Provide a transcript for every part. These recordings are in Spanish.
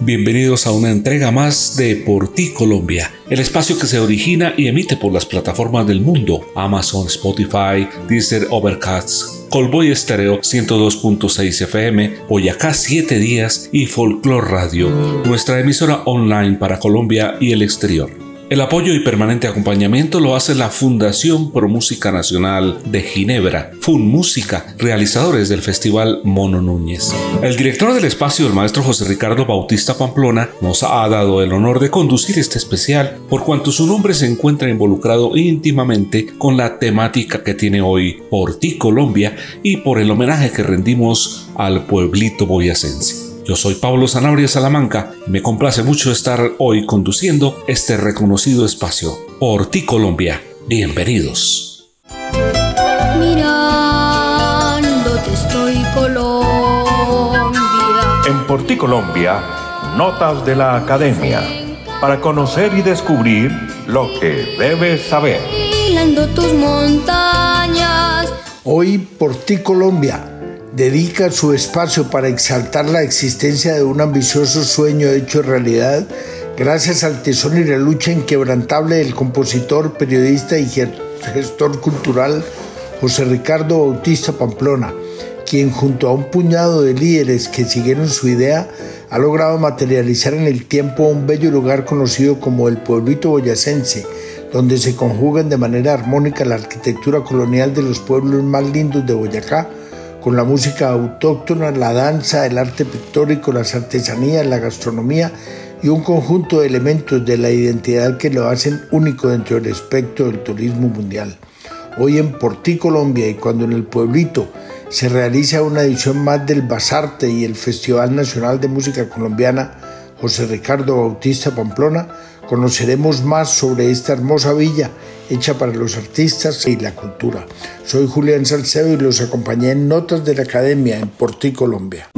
bienvenidos a una entrega más de Por ti Colombia, el espacio que se origina y emite por las plataformas del mundo, Amazon, Spotify, Deezer, Overcast, Colboy Estéreo 102.6 FM, Boyacá 7 días y Folklore Radio, nuestra emisora online para Colombia y el exterior. El apoyo y permanente acompañamiento lo hace la Fundación Pro Música Nacional de Ginebra, FUN Música, realizadores del Festival Mono Núñez. El director del espacio, el maestro José Ricardo Bautista Pamplona, nos ha dado el honor de conducir este especial por cuanto su nombre se encuentra involucrado íntimamente con la temática que tiene hoy Por ti Colombia y por el homenaje que rendimos al pueblito boyacense. Yo soy Pablo Zanabria Salamanca y me complace mucho estar hoy conduciendo este reconocido espacio. Por ti Colombia, bienvenidos. Mirándote estoy Colombia. En Por ti Colombia, notas de la academia para conocer y descubrir lo que debes saber. tus montañas. Hoy Por ti Colombia dedica su espacio para exaltar la existencia de un ambicioso sueño hecho realidad gracias al tesón y la lucha inquebrantable del compositor, periodista y gestor cultural José Ricardo Bautista Pamplona, quien junto a un puñado de líderes que siguieron su idea ha logrado materializar en el tiempo un bello lugar conocido como el pueblito boyacense, donde se conjugan de manera armónica la arquitectura colonial de los pueblos más lindos de Boyacá, con la música autóctona, la danza, el arte pictórico, las artesanías, la gastronomía y un conjunto de elementos de la identidad que lo hacen único dentro del espectro del turismo mundial. Hoy en Portí, Colombia, y cuando en el pueblito se realiza una edición más del Basarte y el Festival Nacional de Música Colombiana José Ricardo Bautista Pamplona, conoceremos más sobre esta hermosa villa hecha para los artistas y la cultura. Soy Julián Salcedo y los acompañé en Notas de la Academia en Porti, Colombia.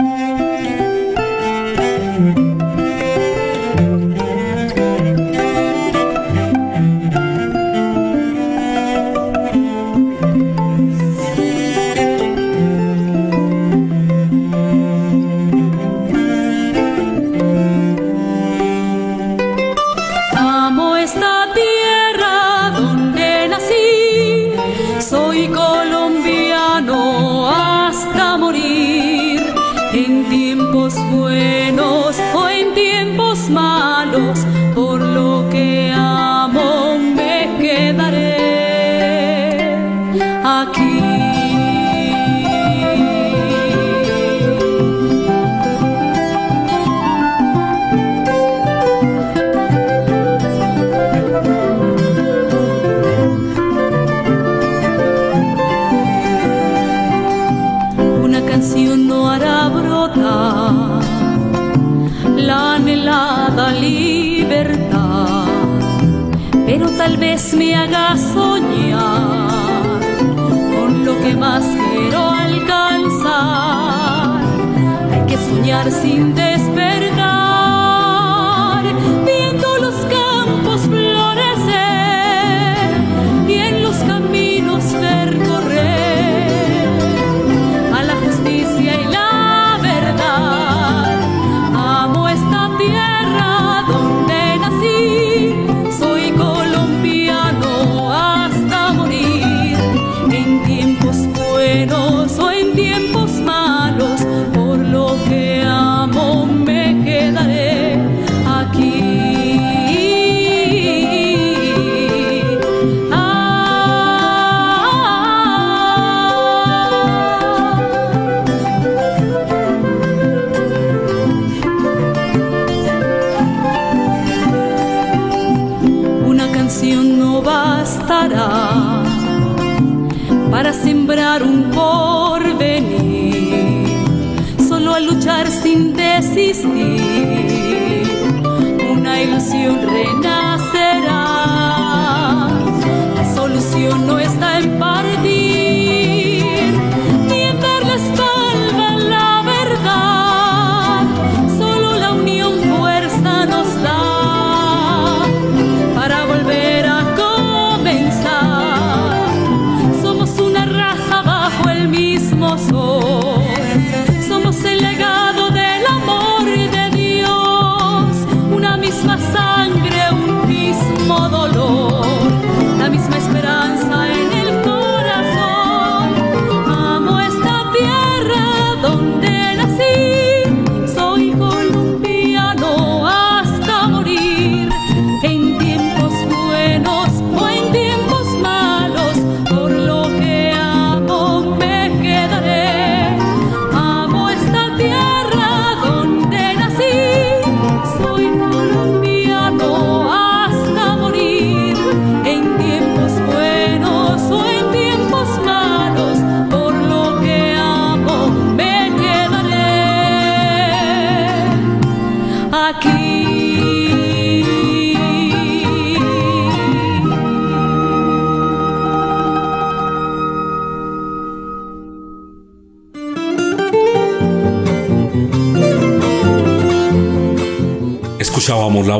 Soñar sin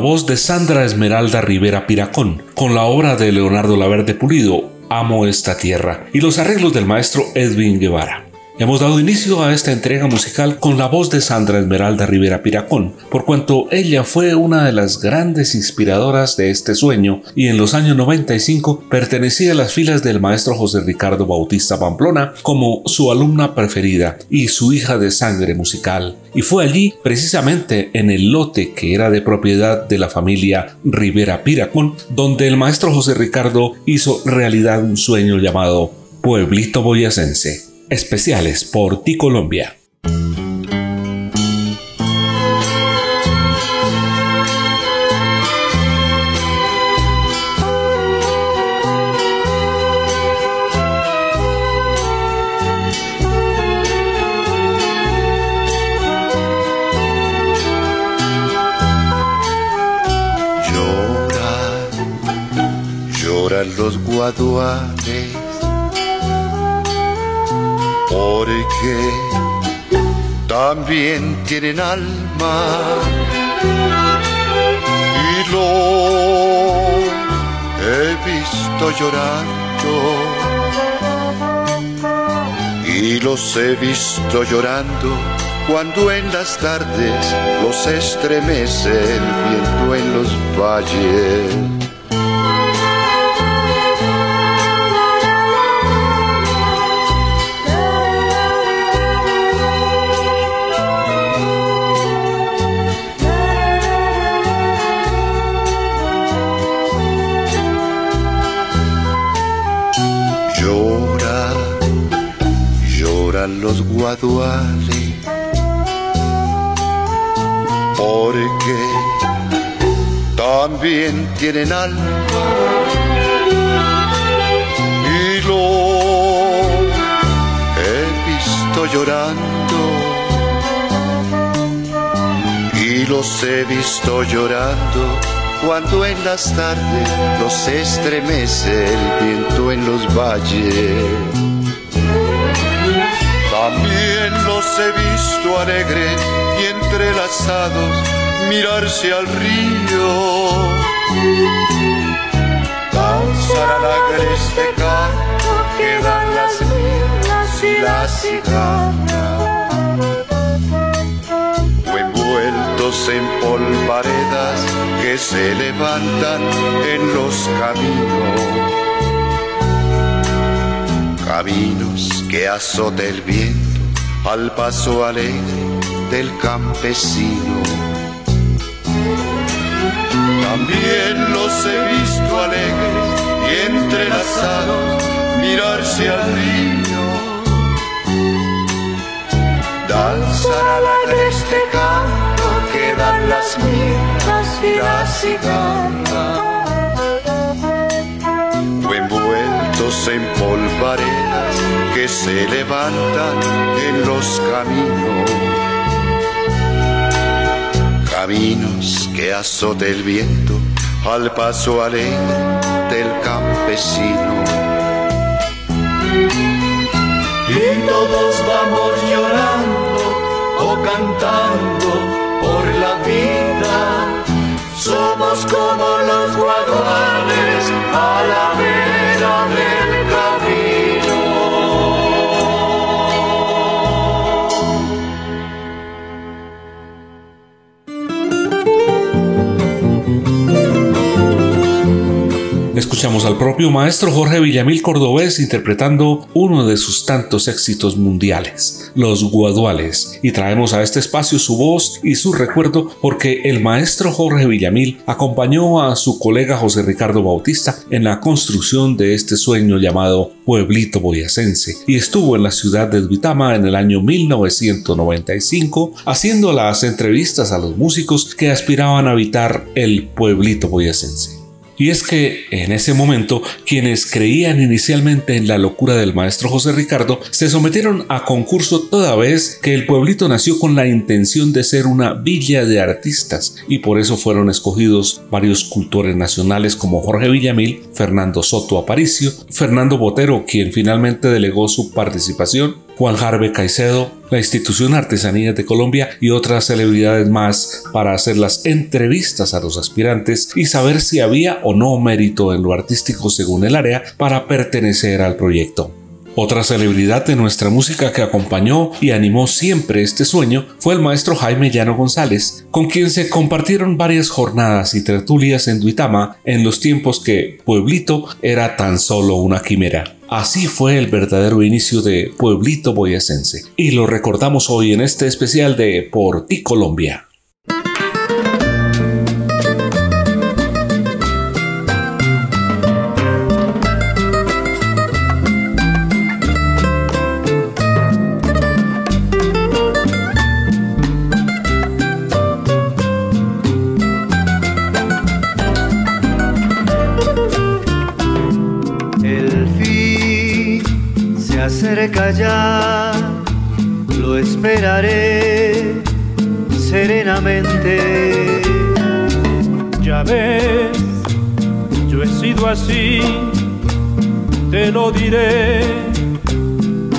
voz de Sandra Esmeralda Rivera Piracón, con la obra de Leonardo Laverde Pulido, Amo esta tierra, y los arreglos del maestro Edwin Guevara. Hemos dado inicio a esta entrega musical con la voz de Sandra Esmeralda Rivera Piracón, por cuanto ella fue una de las grandes inspiradoras de este sueño y en los años 95 pertenecía a las filas del maestro José Ricardo Bautista Pamplona como su alumna preferida y su hija de sangre musical. Y fue allí, precisamente en el lote que era de propiedad de la familia Rivera Piracón, donde el maestro José Ricardo hizo realidad un sueño llamado Pueblito Boyacense especiales por ti Colombia. Lloran, lloran los guaduales porque también tienen alma y los he visto llorando y los he visto llorando cuando en las tardes los estremece el viento en los valles los guaduales porque también tienen alma y lo he visto llorando y los he visto llorando cuando en las tardes los estremece el viento en los valles también los he visto alegres y entrelazados mirarse al río. Danzar al agreste canto que dan las minas y las cigarras. O envueltos en polvaredas que se levantan en los caminos caminos que azote el viento al paso alegre del campesino. También los he visto alegres y entrelazados mirarse al río. Danzar al agreste canto que dan las mirras y las cigarras. En polvaredas que se levantan en los caminos. Caminos que azote el viento al paso alegre del campesino. Y todos vamos llorando o cantando por la vida. Somos como los guaduales a la vera Escuchamos al propio maestro Jorge Villamil Cordobés interpretando uno de sus tantos éxitos mundiales, Los Guaduales, y traemos a este espacio su voz y su recuerdo porque el maestro Jorge Villamil acompañó a su colega José Ricardo Bautista en la construcción de este sueño llamado Pueblito Boyacense y estuvo en la ciudad de Duitama en el año 1995 haciendo las entrevistas a los músicos que aspiraban a habitar el Pueblito Boyacense. Y es que en ese momento quienes creían inicialmente en la locura del maestro José Ricardo se sometieron a concurso toda vez que el pueblito nació con la intención de ser una villa de artistas. Y por eso fueron escogidos varios cultores nacionales como Jorge Villamil, Fernando Soto Aparicio, Fernando Botero quien finalmente delegó su participación Juan Jarve Caicedo, la institución Artesanías de Colombia y otras celebridades más para hacer las entrevistas a los aspirantes y saber si había o no mérito en lo artístico según el área para pertenecer al proyecto. Otra celebridad de nuestra música que acompañó y animó siempre este sueño fue el maestro Jaime Llano González, con quien se compartieron varias jornadas y tertulias en Duitama en los tiempos que Pueblito era tan solo una quimera. Así fue el verdadero inicio de Pueblito Boyacense y lo recordamos hoy en este especial de Por ti Colombia.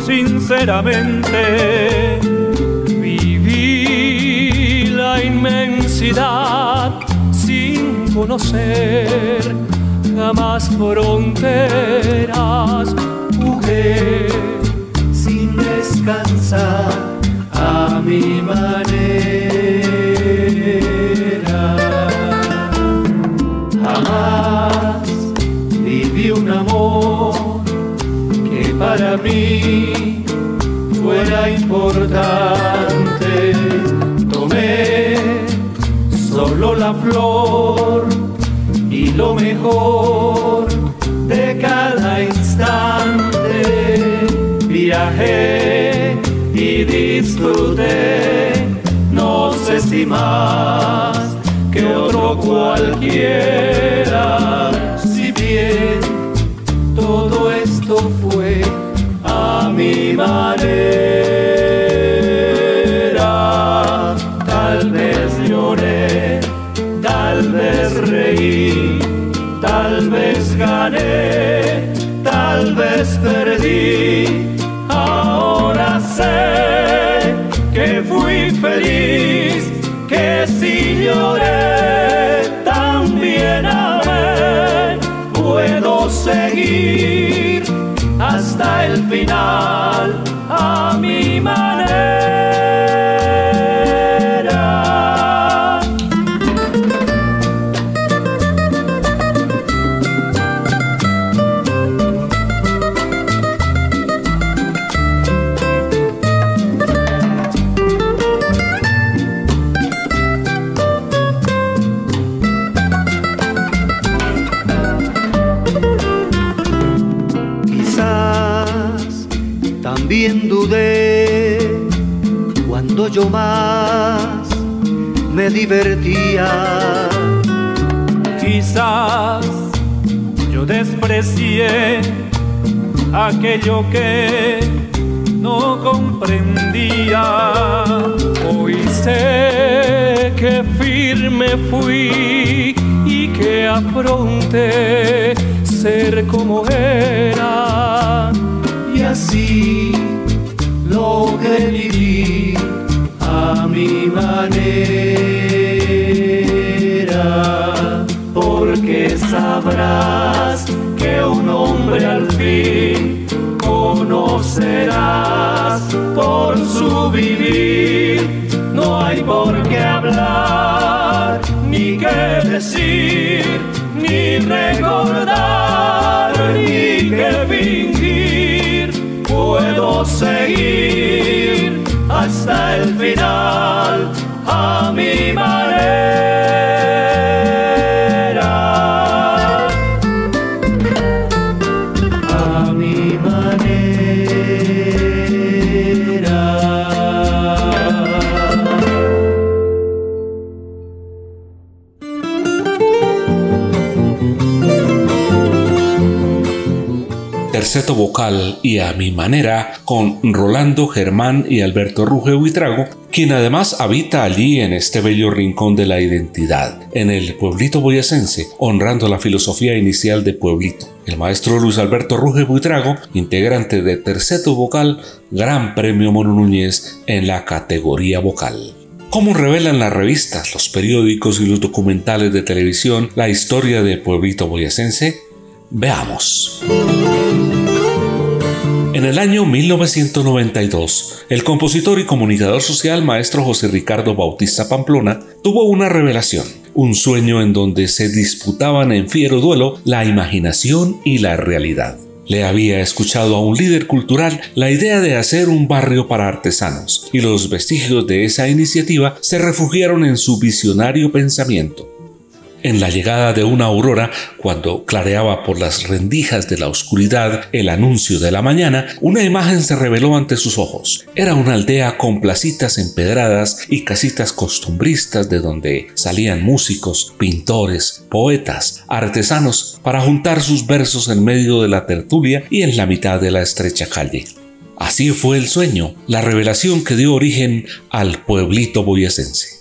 Sinceramente. Viví la inmensidad sin conocer jamás fronteras, mujer descansar a mi manera. Para mí fuera importante. Tomé solo la flor y lo mejor de cada instante viajé y disfruté, no sé si más que otro cualquiera. Perdí que fui feliz, que si lloré también amé, puedo seguir hasta el final a mi manera. Divertía. Quizás yo desprecié aquello que no comprendía. Hoy sé que firme fui y que afronté ser como era. Y así logré vivir a mi manera, sabrás que un hombre al fin conocerás por su vivir. No hay por qué hablar, ni qué decir, ni recordar, ni qué fingir. Puedo seguir hasta el final Vocal y a mi manera con Rolando Germán y Alberto Ruge Huitrago, quien además habita allí en este bello rincón de la identidad, en el pueblito boyacense, honrando la filosofía inicial de Pueblito. El maestro Luis Alberto Ruge Buitrago, integrante de Terceto Vocal, Gran Premio Mono Núñez en la categoría vocal. ¿Cómo revelan las revistas, los periódicos y los documentales de televisión la historia de Pueblito Boyacense? Veamos. En el año 1992, el compositor y comunicador social maestro José Ricardo Bautista Pamplona tuvo una revelación, un sueño en donde se disputaban en fiero duelo la imaginación y la realidad le había escuchado a un líder cultural la idea de hacer un barrio para artesanos, y los vestigios de esa iniciativa se refugiaron en su visionario pensamiento. En la llegada de una aurora, cuando clareaba por las rendijas de la oscuridad el anuncio de la mañana, una imagen se reveló ante sus ojos. Era una aldea con placitas empedradas y casitas costumbristas de donde salían músicos, pintores, poetas, artesanos para juntar sus versos en medio de la tertulia y en la mitad de la estrecha calle. Así fue el sueño, la revelación que dio origen al pueblito boyacense.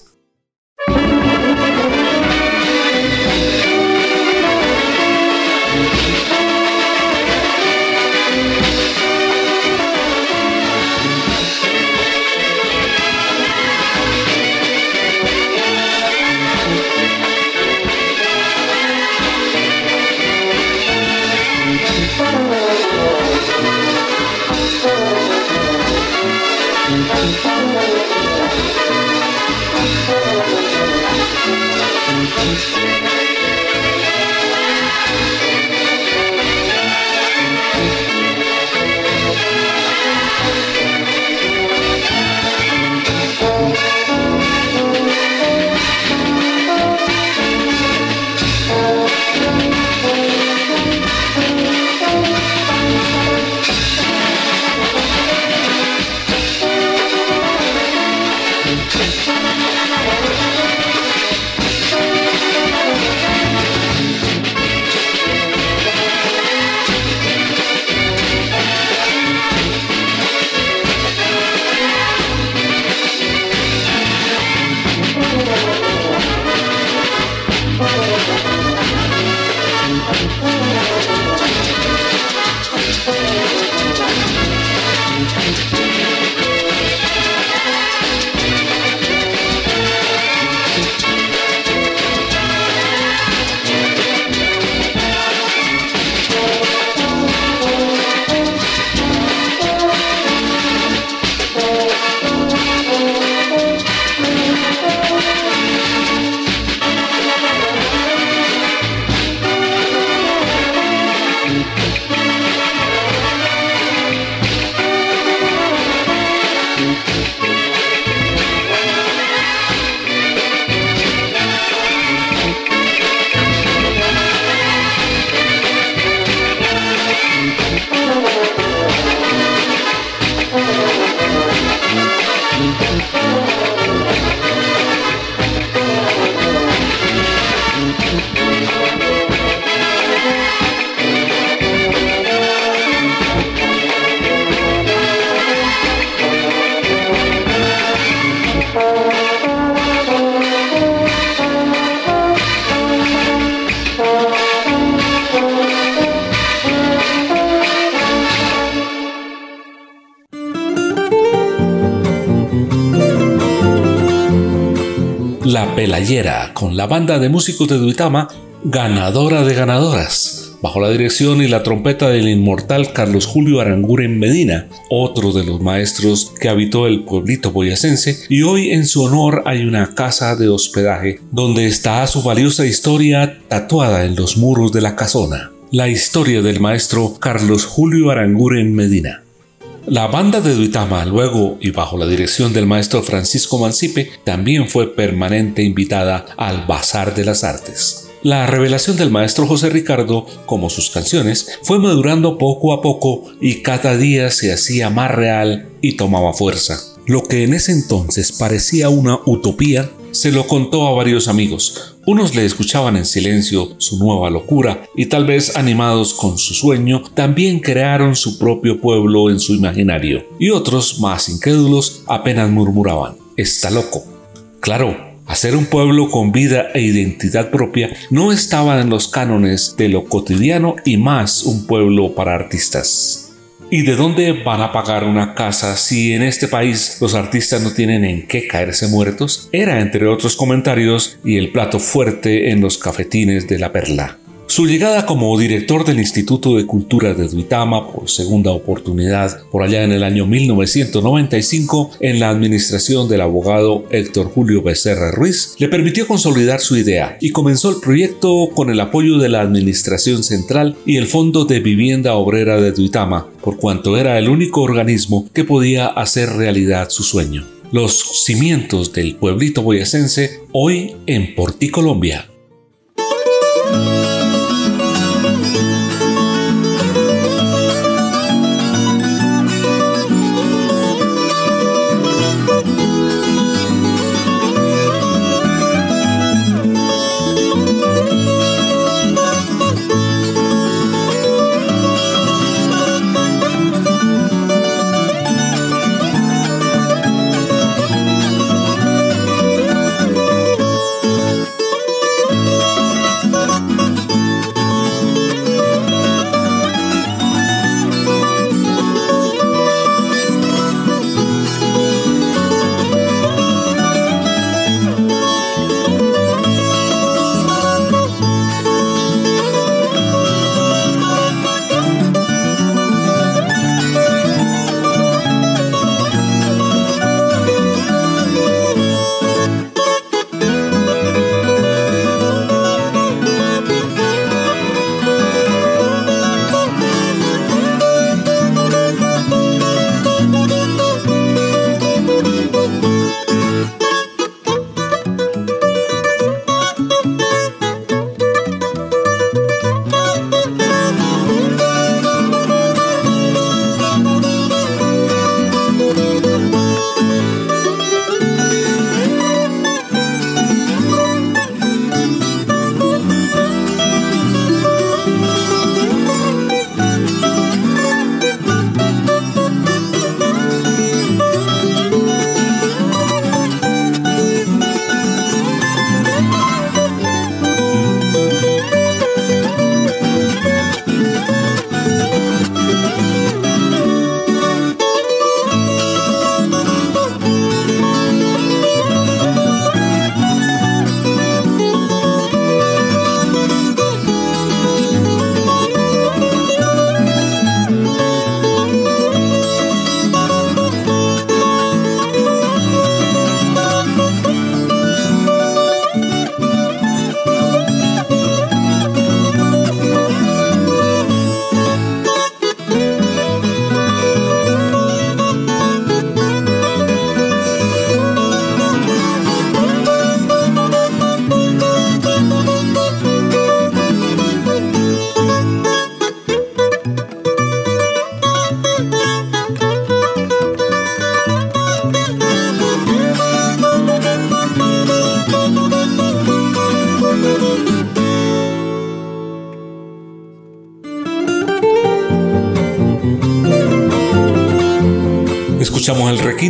La Pelayera, con la banda de músicos de Duitama, ganadora de ganadoras, bajo la dirección y la trompeta del inmortal Carlos Julio Aranguren Medina, otro de los maestros que habitó el pueblito boyacense, y hoy en su honor hay una casa de hospedaje donde está su valiosa historia tatuada en los muros de la casona, la historia del maestro Carlos Julio Aranguren Medina. La banda de Duitama, luego y bajo la dirección del maestro Francisco Mancipe, también fue permanente invitada al Bazar de las Artes. La revelación del maestro José Ricardo, como sus canciones, fue madurando poco a poco y cada día se hacía más real y tomaba fuerza. Lo que en ese entonces parecía una utopía, se lo contó a varios amigos, Unos le escuchaban en silencio su nueva locura y tal vez animados con su sueño, también crearon su propio pueblo en su imaginario. Y otros, más incrédulos, apenas murmuraban, está loco. Claro, hacer un pueblo con vida e identidad propia no estaba en los cánones de lo cotidiano y más un pueblo para artistas. ¿Y de dónde van a pagar una casa si en este país los artistas no tienen en qué caerse muertos? Era, entre otros comentarios, y el plato fuerte en los cafetines de la perla. Su llegada como director del Instituto de Cultura de Duitama por segunda oportunidad por allá en el año 1995 en la administración del abogado Héctor Julio Becerra Ruiz le permitió consolidar su idea y comenzó el proyecto con el apoyo de la Administración Central y el Fondo de Vivienda Obrera de Duitama, por cuanto era el único organismo que podía hacer realidad su sueño. Los cimientos del pueblito boyacense hoy en Porti, Colombia.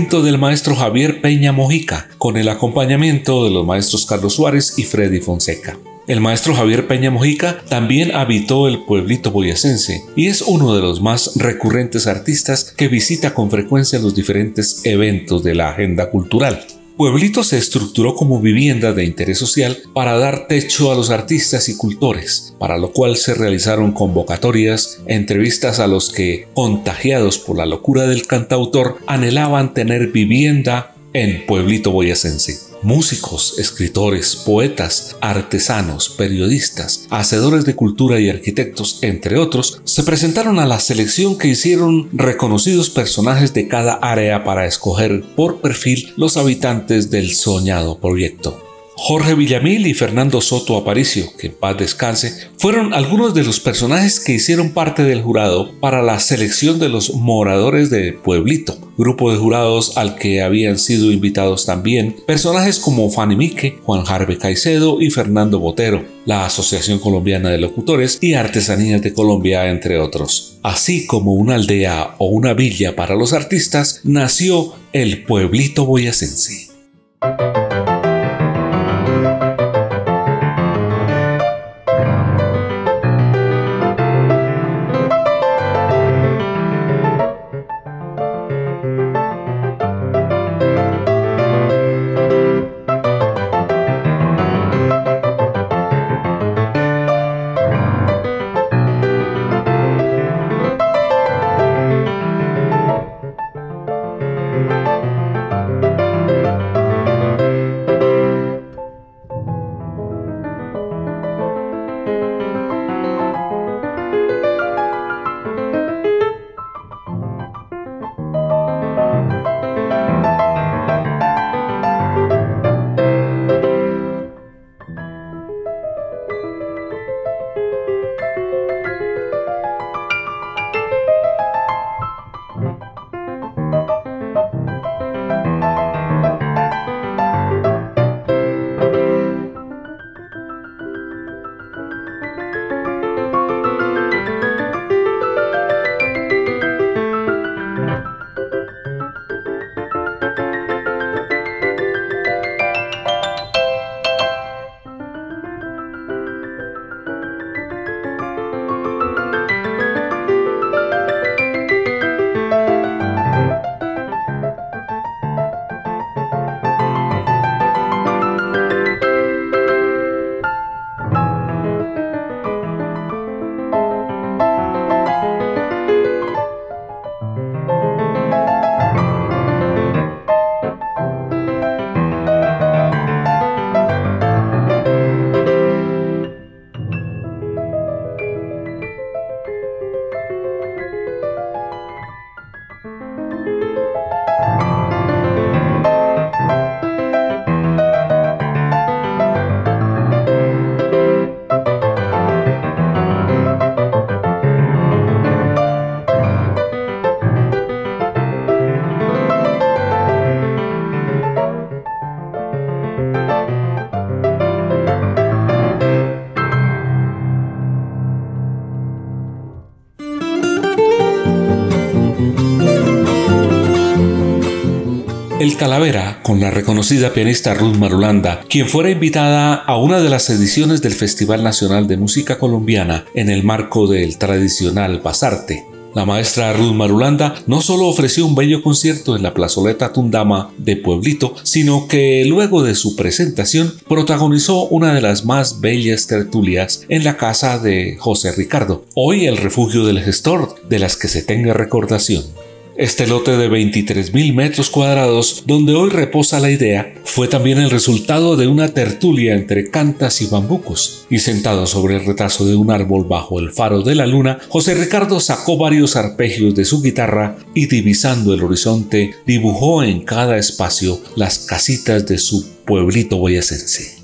Del maestro Javier Peña Mojica con el acompañamiento de los maestros Carlos Suárez y Freddy Fonseca. El maestro Javier Peña Mojica también habitó el pueblito boyacense y es uno de los más recurrentes artistas que visita con frecuencia los diferentes eventos de la agenda cultural. Pueblito se estructuró como vivienda de interés social para dar techo a los artistas y cultores, para lo cual se realizaron convocatorias, entrevistas a los que, contagiados por la locura del cantautor, anhelaban tener vivienda en Pueblito Boyacense. Músicos, escritores, poetas, artesanos, periodistas, hacedores de cultura y arquitectos, entre otros, se presentaron a la selección que hicieron reconocidos personajes de cada área para escoger por perfil los habitantes del soñado proyecto. Jorge Villamil y Fernando Soto Aparicio, que en paz descanse, fueron algunos de los personajes que hicieron parte del jurado para la selección de los moradores de Pueblito, grupo de jurados al que habían sido invitados también personajes como Fanny Mique, Juan Jarve Caicedo y Fernando Botero, la Asociación Colombiana de Locutores y Artesanías de Colombia, entre otros. Así como una aldea o una villa para los artistas, nació el Pueblito Boyacense. El Calavera, con la reconocida pianista Ruth Marulanda, quien fuera invitada a una de las ediciones del Festival Nacional de Música Colombiana en el marco del tradicional Pasarte. La maestra Ruth Marulanda no solo ofreció un bello concierto en la plazoleta Tundama de Pueblito, sino que luego de su presentación protagonizó una de las más bellas tertulias en la casa de José Ricardo, hoy el refugio del gestor, de las que se tenga recordación. Este lote de 23.000 metros cuadrados, donde hoy reposa la idea, fue también el resultado de una tertulia entre cantas y bambucos. Y sentado sobre el retazo de un árbol bajo el faro de la luna, José Ricardo sacó varios arpegios de su guitarra y divisando el horizonte, dibujó en cada espacio las casitas de su pueblito boyacense.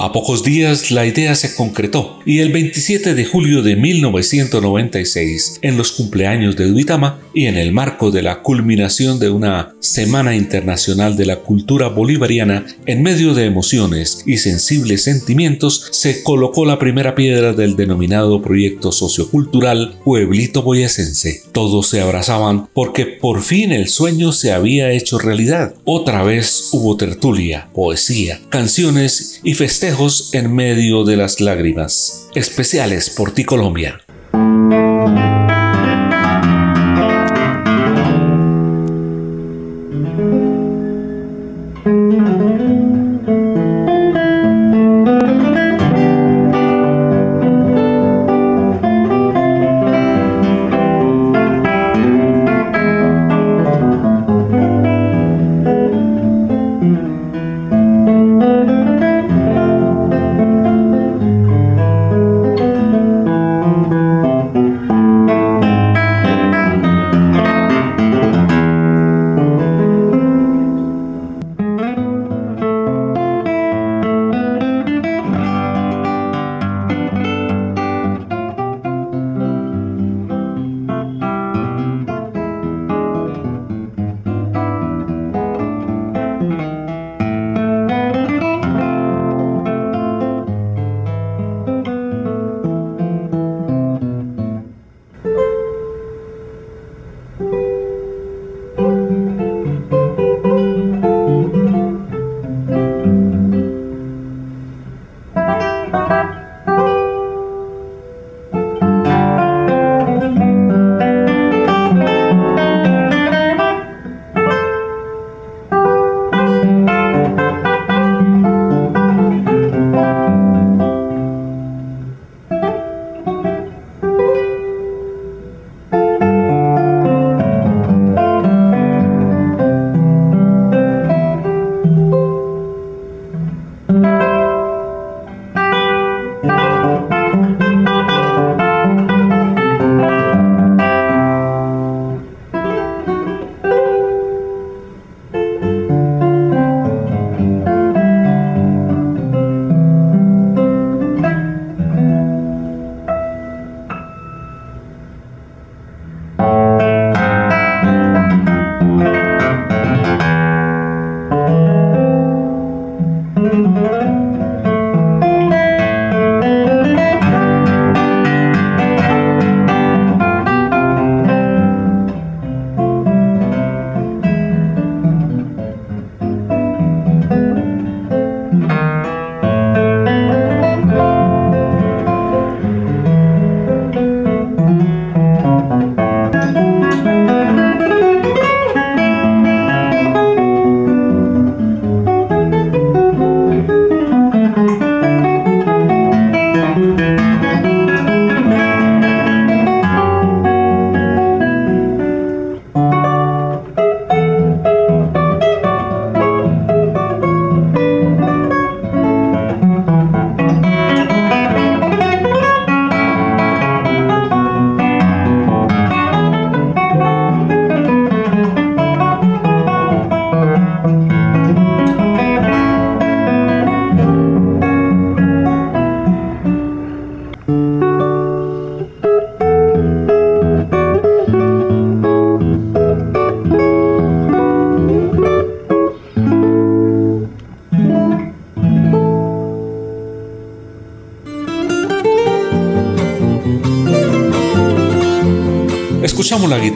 A pocos días la idea se concretó y el 27 de julio de 1996, en los cumpleaños de Duitama y en el marco de la culminación de una Semana Internacional de la Cultura Bolivariana, en medio de emociones y sensibles sentimientos, se colocó la primera piedra del denominado proyecto sociocultural Pueblito Boyacense. Todos se abrazaban porque por fin el sueño se había hecho realidad. Otra vez hubo tertulia, poesía, canciones y festejos en medio de las lágrimas. Especiales por ti Colombia.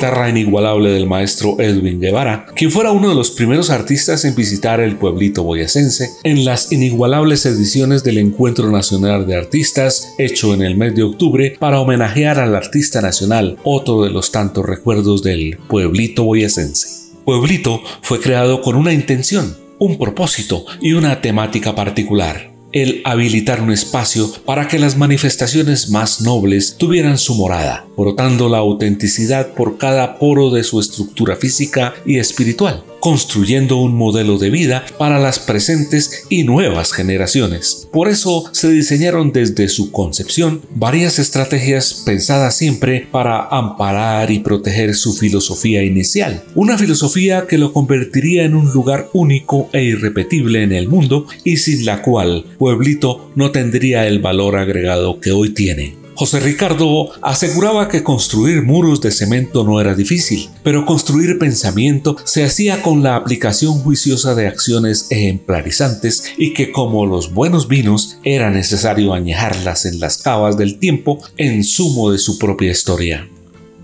Guitarra inigualable del maestro Edwin Guevara, quien fuera uno de los primeros artistas en visitar el pueblito boyacense en las inigualables ediciones del Encuentro Nacional de Artistas hecho en el mes de octubre para homenajear al artista nacional, otro de los tantos recuerdos del pueblito boyacense. Pueblito fue creado con una intención, un propósito y una temática particular el habilitar un espacio para que las manifestaciones más nobles tuvieran su morada, brotando la autenticidad por cada poro de su estructura física y espiritual construyendo un modelo de vida para las presentes y nuevas generaciones. Por eso se diseñaron desde su concepción varias estrategias pensadas siempre para amparar y proteger su filosofía inicial, una filosofía que lo convertiría en un lugar único e irrepetible en el mundo y sin la cual Pueblito no tendría el valor agregado que hoy tiene. José Ricardo aseguraba que construir muros de cemento no era difícil, pero construir pensamiento se hacía con la aplicación juiciosa de acciones ejemplarizantes y que como los buenos vinos era necesario añejarlas en las cavas del tiempo en sumo de su propia historia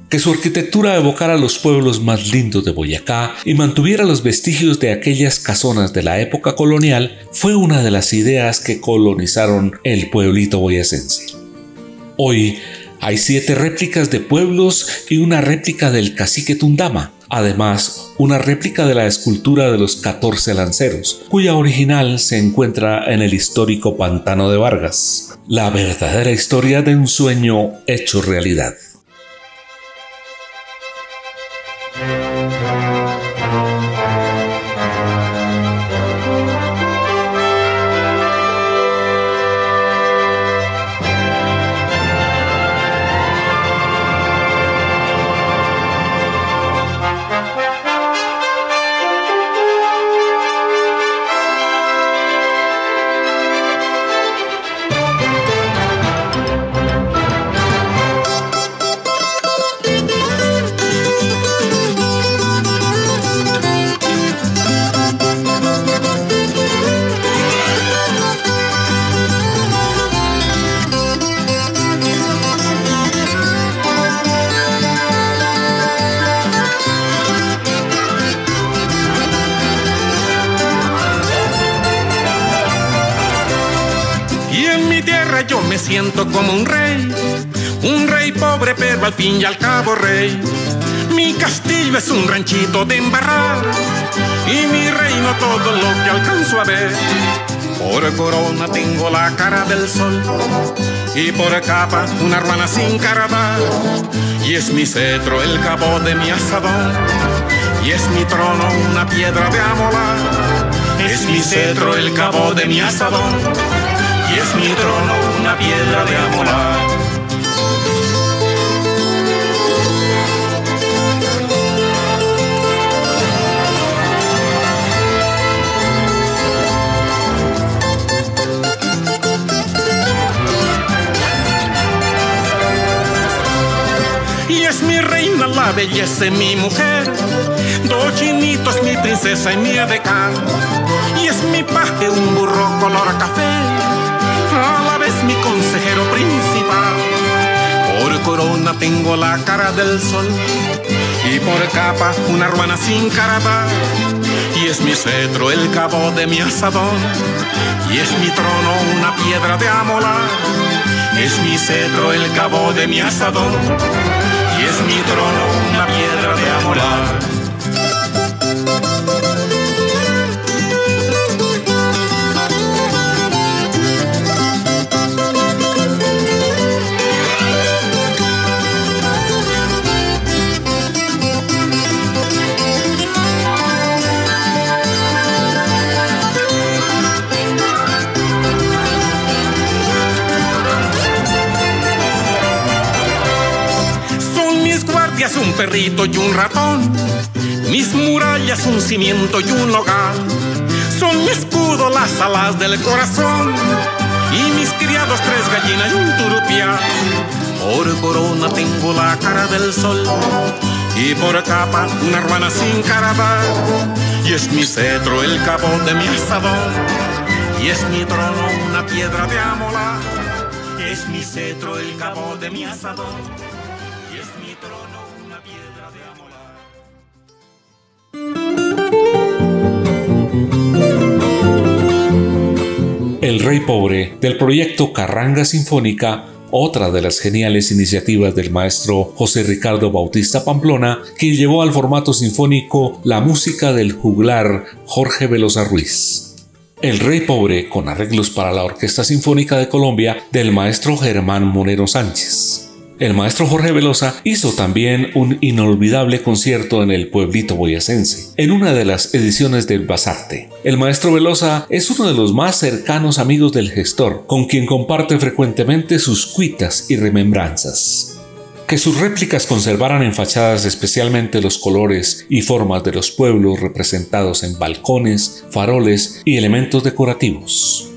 que su arquitectura evocara los pueblos más lindos de Boyacá y mantuviera los vestigios de aquellas casonas de la época colonial fue una de las ideas que colonizaron el pueblito boyacense. Hoy hay siete réplicas de pueblos y una réplica del cacique Tundama. Además, una réplica de la escultura de los 14 lanceros, cuya original se encuentra en el histórico Pantano de Vargas. La verdadera historia de un sueño hecho realidad. Y al cabo rey. Mi castillo es un ranchito de embarrar y mi reino todo lo que alcanzo a ver. Por corona tengo la cara del sol y por capa una ruana sin caravar. Y es mi cetro el cabo de mi asadón y es mi trono una piedra de amolar. Es mi cetro el cabo de mi asadón y es mi trono una piedra de amolar. La belleza de mi mujer, dos chinitos mi princesa y mi edecán. Y es mi paje un burro color café a la vez mi consejero principal. Por corona tengo la cara del sol y por capa una ruana sin carabar. Y es mi cetro el cabo de mi asadón y es mi trono una piedra de amolar. Es mi cetro el cabo de mi asadón mi trono una piedra de amolar. Perrito y un ratón. Mis murallas un cimiento y un hogar. Son mi escudo las alas del corazón. Y mis criados tres gallinas y un turupia. Por corona tengo la cara del sol. Y por capa una ruana sin caravar. Y es mi cetro el cabo de mi asadón. Y es mi trono una piedra de amolar. Es mi cetro el cabo de mi asadón. Rey Pobre del proyecto Carranga Sinfónica otra de las geniales iniciativas del maestro José Ricardo Bautista Pamplona, que llevó al formato sinfónico la música del juglar Jorge Velosa Ruiz. El Rey Pobre, con arreglos para la Orquesta Sinfónica de Colombia del maestro Germán Monero Sánchez. El maestro Jorge Velosa hizo también un inolvidable concierto en el pueblito boyacense, en una de las ediciones del Basarte. El maestro Velosa es uno de los más cercanos amigos del gestor, con quien comparte frecuentemente sus cuitas y remembranzas. Que sus réplicas conservaran en fachadas especialmente los colores y formas de los pueblos representados en balcones, faroles y elementos decorativos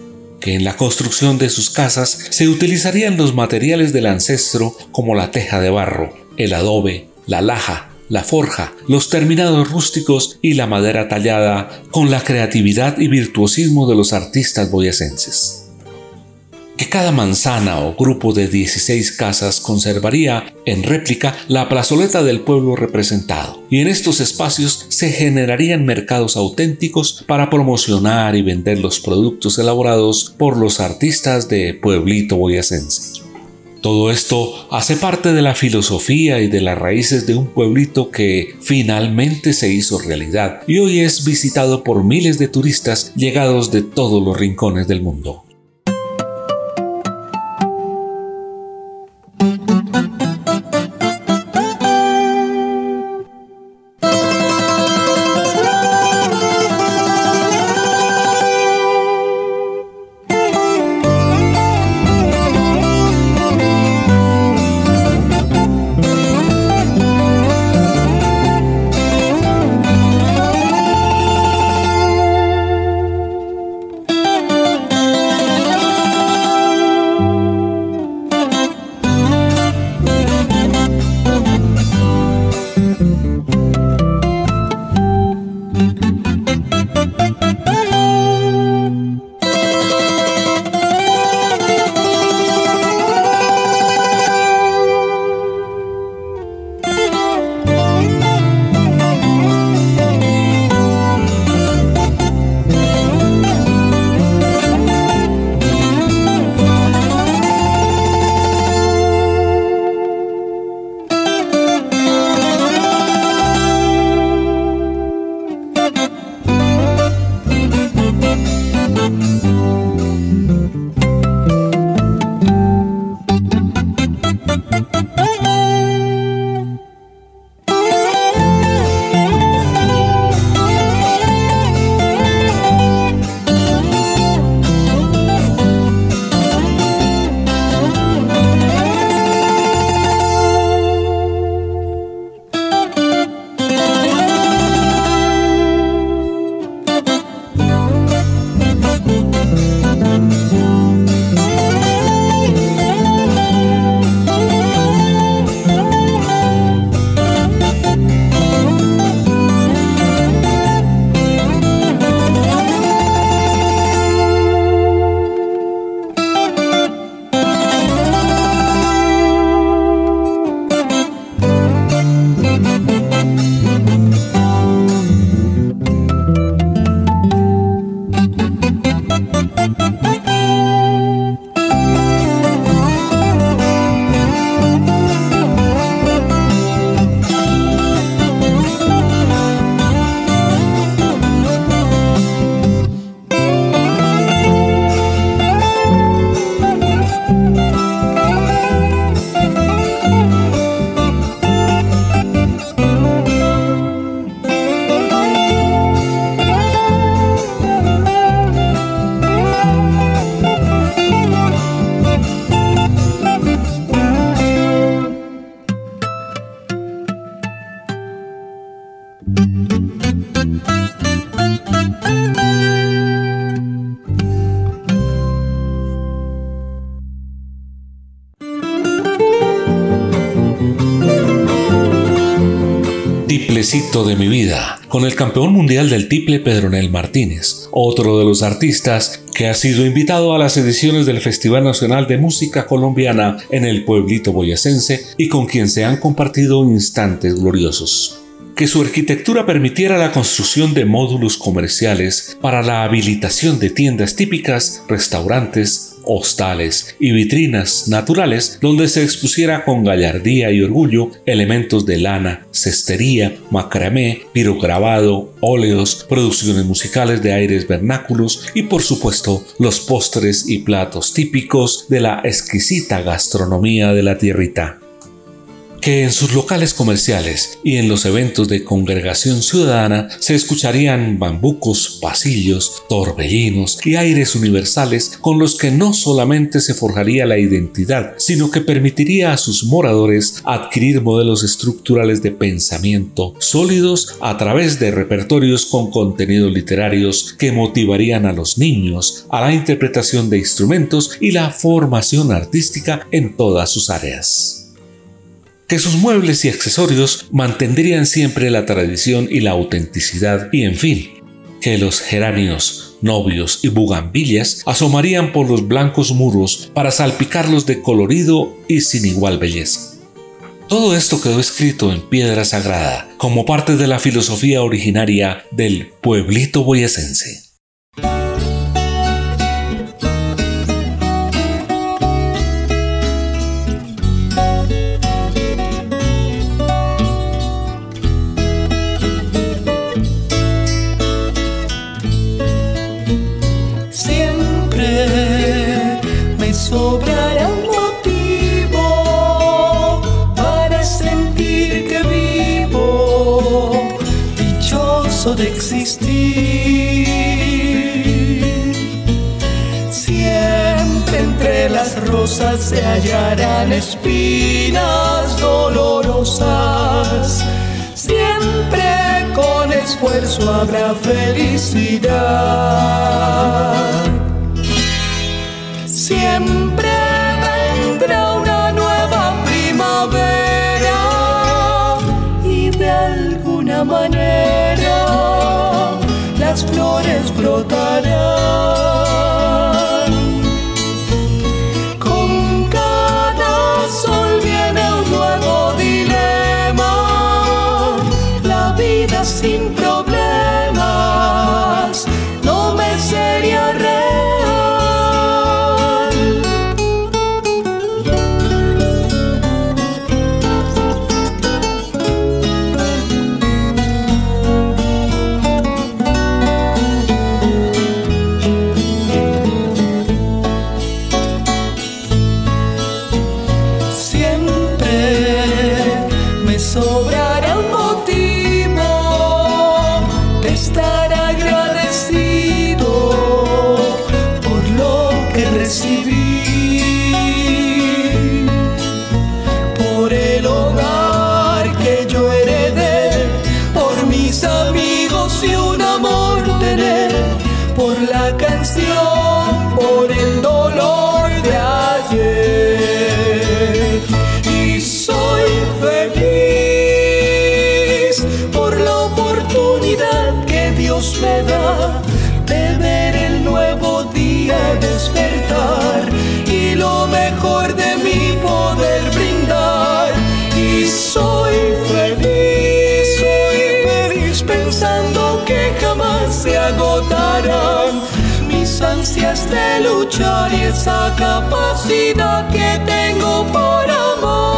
que en la construcción de sus casas se utilizarían los materiales del ancestro como la teja de barro, el adobe, la laja, la forja, los terminados rústicos y la madera tallada con la creatividad y virtuosismo de los artistas boyacenses que cada manzana o grupo de 16 casas conservaría en réplica la plazoleta del pueblo representado, y en estos espacios se generarían mercados auténticos para promocionar y vender los productos elaborados por los artistas de Pueblito Boyacense. Todo esto hace parte de la filosofía y de las raíces de un pueblito que finalmente se hizo realidad y hoy es visitado por miles de turistas llegados de todos los rincones del mundo. De mi vida, con el campeón mundial del tiple Pedronel Martínez, otro de los artistas que ha sido invitado a las ediciones del Festival Nacional de Música Colombiana en el pueblito boyacense y con quien se han compartido instantes gloriosos. Que su arquitectura permitiera la construcción de módulos comerciales para la habilitación de tiendas típicas, restaurantes, hostales y vitrinas naturales donde se expusiera con gallardía y orgullo elementos de lana, cestería, macramé, pirograbado, óleos, producciones musicales de aires vernáculos y por supuesto los postres y platos típicos de la exquisita gastronomía de la tierrita que en sus locales comerciales y en los eventos de congregación ciudadana se escucharían bambucos, pasillos, torbellinos y aires universales con los que no solamente se forjaría la identidad, sino que permitiría a sus moradores adquirir modelos estructurales de pensamiento sólidos a través de repertorios con contenidos literarios que motivarían a los niños a la interpretación de instrumentos y la formación artística en todas sus áreas que sus muebles y accesorios mantendrían siempre la tradición y la autenticidad y en fin, que los geranios, novios y bugambillas asomarían por los blancos muros para salpicarlos de colorido y sin igual belleza. Todo esto quedó escrito en piedra sagrada como parte de la filosofía originaria del pueblito boyacense. Se hallarán espinas dolorosas. Siempre con esfuerzo habrá felicidad. Siempre vendrá una nueva primavera y de alguna manera las flores brotarán. De luchar y esa capacidad que tengo por me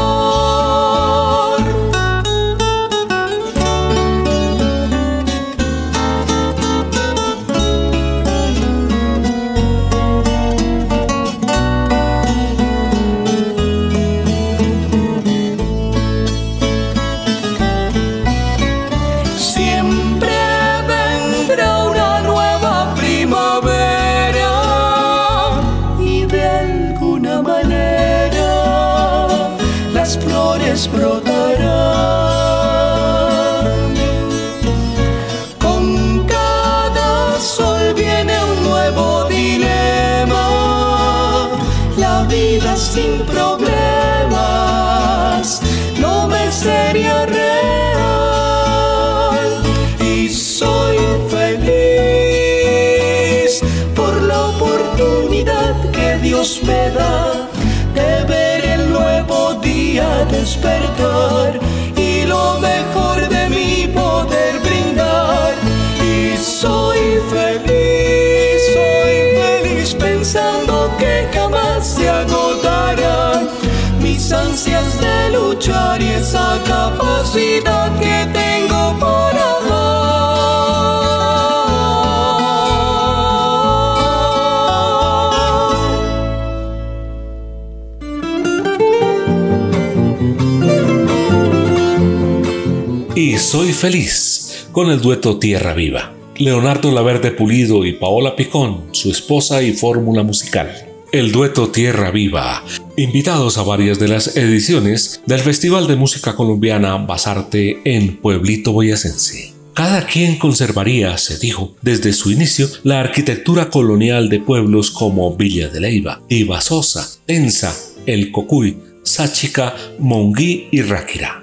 soy feliz con el dueto Tierra Viva. Leonardo Laverde Pulido y Paola Picón, su esposa y fórmula musical. El dueto Tierra Viva, invitados a varias de las ediciones del Festival de Música Colombiana Basarte en Pueblito Boyacense. Cada quien conservaría, se dijo, desde su inicio, la arquitectura colonial de pueblos como Villa de Leiva, Ibasosa, Tensa, El Cocuy, Sáchica, Monguí y Ráquira.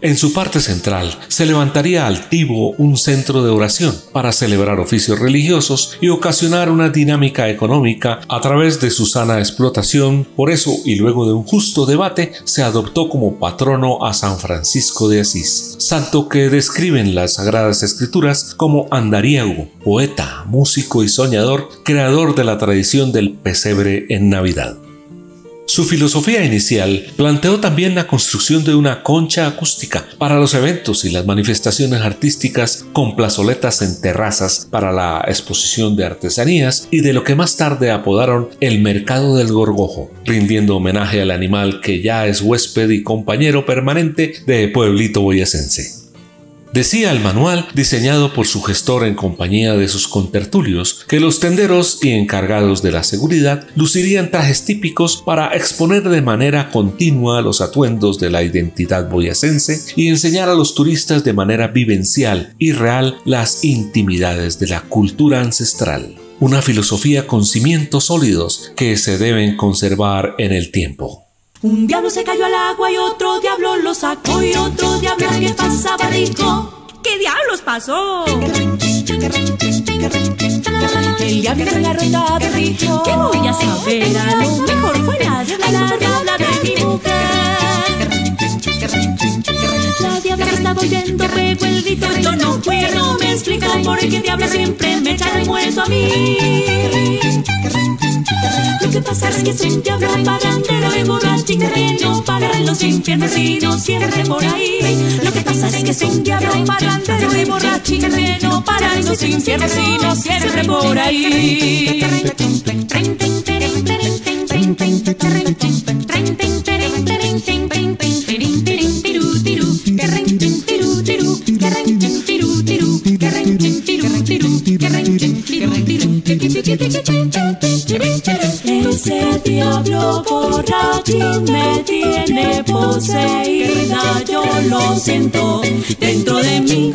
En su parte central se levantaría altivo un centro de oración para celebrar oficios religiosos y ocasionar una dinámica económica a través de su sana explotación. Por eso, y luego de un justo debate, se adoptó como patrono a San Francisco de Asís, santo que describen las Sagradas Escrituras como andariego, poeta, músico y soñador, creador de la tradición del pesebre en Navidad. Su filosofía inicial planteó también la construcción de una concha acústica para los eventos y las manifestaciones artísticas con plazoletas en terrazas para la exposición de artesanías y de lo que más tarde apodaron el mercado del gorgojo, rindiendo homenaje al animal que ya es huésped y compañero permanente de Pueblito Boyacense. Decía el manual, diseñado por su gestor en compañía de sus contertulios, que los tenderos y encargados de la seguridad lucirían trajes típicos para exponer de manera continua los atuendos de la identidad boyacense y enseñar a los turistas de manera vivencial y real las intimidades de la cultura ancestral. Una filosofía con cimientos sólidos que se deben conservar en el tiempo. Un diablo se cayó al agua y otro diablo lo sacó y otro diablo que pasaba dijo ¿Qué diablos pasó? El diablo de la rueda dijo ¿Qué voy a saber? A lo mejor fue la diabla, de mi mujer. La diabla que estaba oyendo pegó el grito Yo no puedo me explico por qué diablo siempre me echa muerto a mí lo que pasa es que es un diablo parrandero y borracho y no para los infiernos siempre por ahí. Lo que pasa es que es un diablo parrandero y borracho y no para los infiernos siempre por ahí. Ese diablo borracho me tiene poseída, yo lo siento dentro de mí.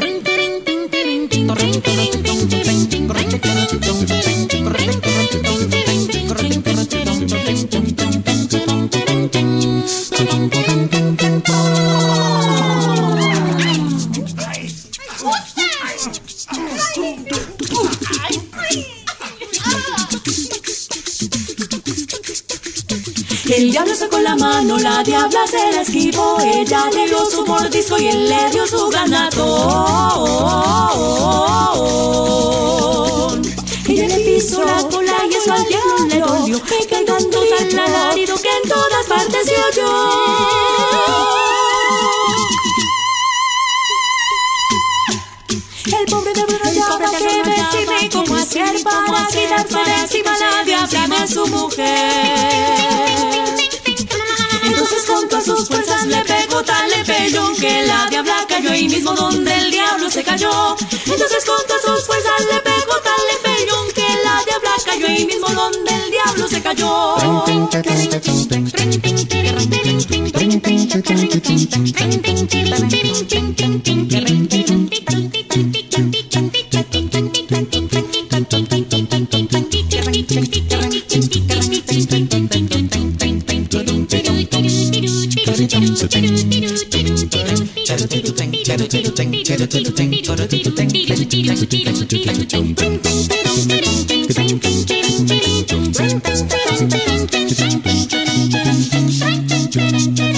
El diablo sacó la mano, la diabla se la esquivó. Ella le dio su mordisco y él le dio su ganado. Ella le pisó la cola y eso al diablo le dolió. Cantando tan alarido que en todas partes se oyó. El pobre diablo no llama que decirme cómo hacer para quitarse de encima la diabla a su mujer. Que la diabla cayó ahí mismo donde el diablo se cayó. Entonces con todas sus fuerzas le pegó tal pegó que la diabla cayó ahí mismo donde el diablo se cayó. Estaba en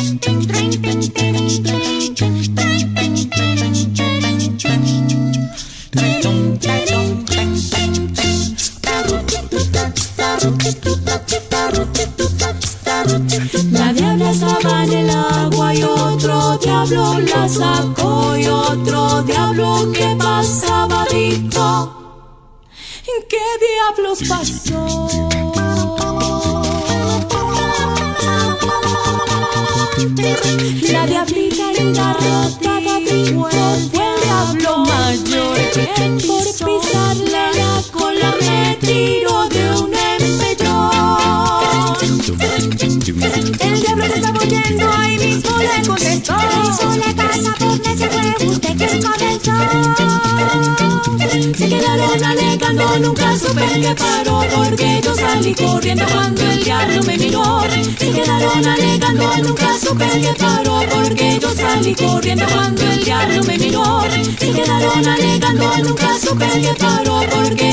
supe que paró Porque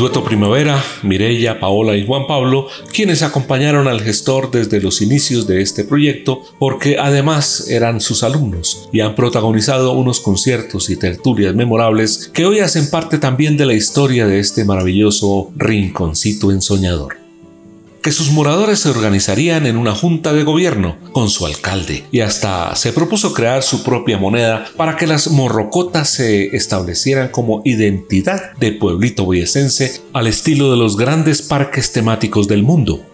dueto Primavera, Mirella, Paola y Juan Pablo, quienes acompañaron al gestor desde los inicios de este proyecto, porque además eran sus alumnos y han protagonizado unos conciertos y tertulias memorables que hoy hacen parte también de la historia de este maravilloso rinconcito ensoñador que sus moradores se organizarían en una junta de gobierno con su alcalde y hasta se propuso crear su propia moneda para que las morrocotas se establecieran como identidad de pueblito boyesense al estilo de los grandes parques temáticos del mundo.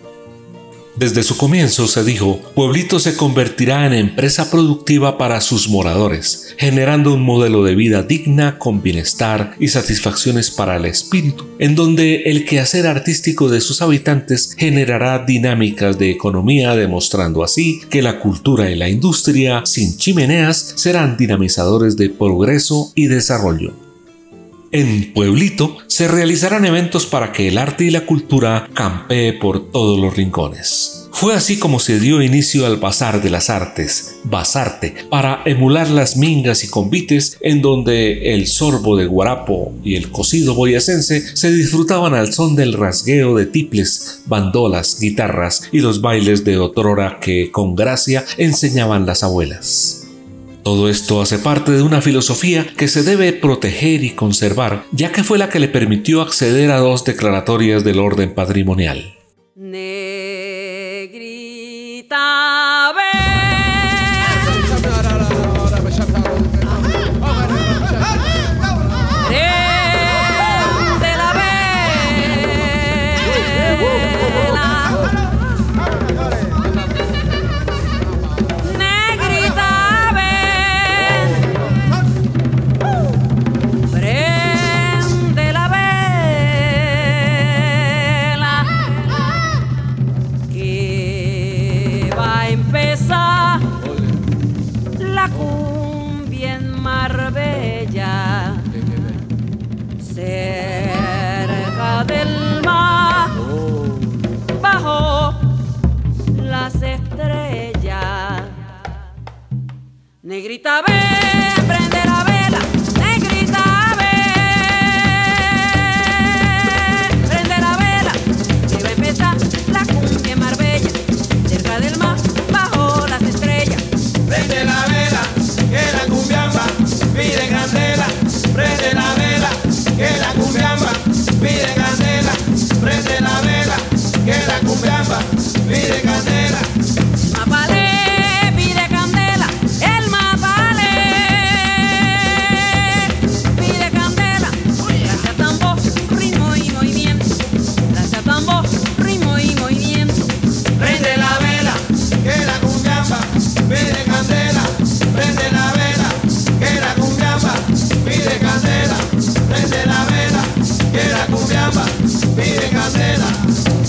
Desde su comienzo se dijo, Pueblito se convertirá en empresa productiva para sus moradores, generando un modelo de vida digna con bienestar y satisfacciones para el espíritu, en donde el quehacer artístico de sus habitantes generará dinámicas de economía, demostrando así que la cultura y la industria sin chimeneas serán dinamizadores de progreso y desarrollo. En Pueblito se realizarán eventos para que el arte y la cultura campee por todos los rincones. Fue así como se dio inicio al Bazar de las Artes, Basarte, para emular las mingas y convites en donde el sorbo de guarapo y el cocido boyacense se disfrutaban al son del rasgueo de tiples, bandolas, guitarras y los bailes de otrora que con gracia enseñaban las abuelas. Todo esto hace parte de una filosofía que se debe proteger y conservar, ya que fue la que le permitió acceder a dos declaratorias del orden patrimonial. Negrita, ven, prende la vela. Negrita, ven, prende la vela. Que va a empezar la cumbia Marbella. Cerca del mar, bajo las estrellas. Prende la vela, que la cumbiamba pide candela. Prende la vela, que la cumbiamba pide candela. Prende la vela, que la cumbiamba pide candela. que cumbiamba pide candela.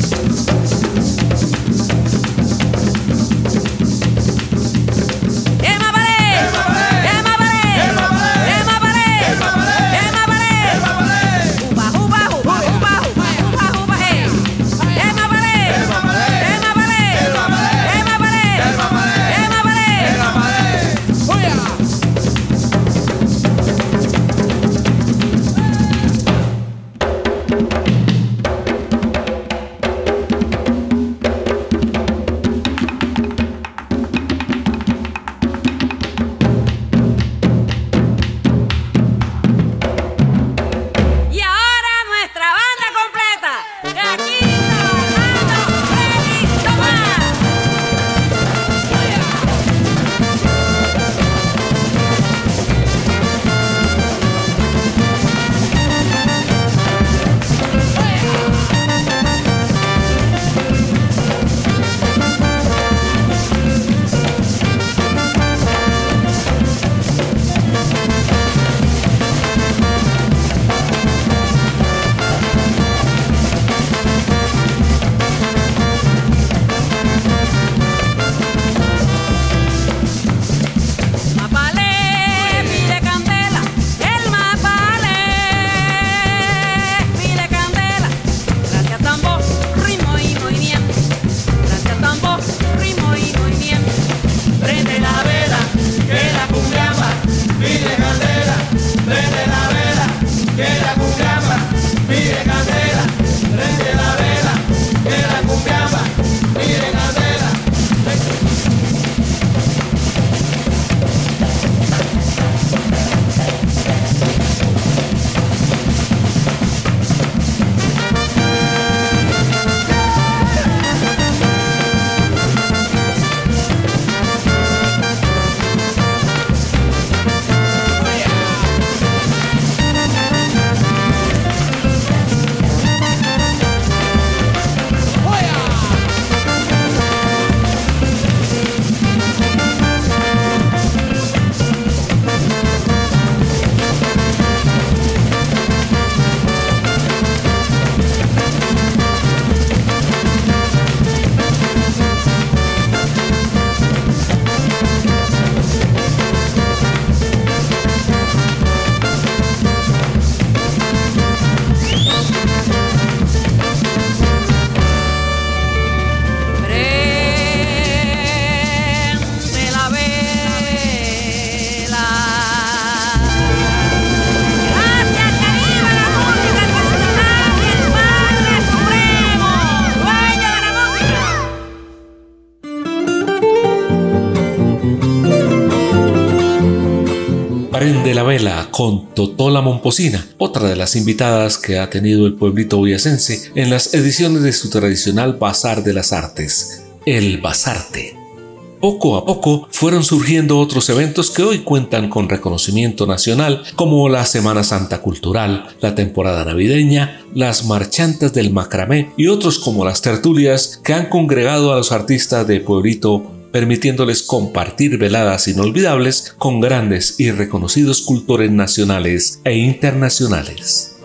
Prende la vela con Totola Momposina, otra de las invitadas que ha tenido el pueblito boyacense en las ediciones de su tradicional Bazar de las Artes, el Bazarte. Poco a poco fueron surgiendo otros eventos que hoy cuentan con reconocimiento nacional, como la Semana Santa Cultural, la temporada navideña, las marchantas del macramé y otros como las tertulias que han congregado a los artistas de Pueblito permitiéndoles compartir veladas inolvidables con grandes y reconocidos cultores nacionales e internacionales.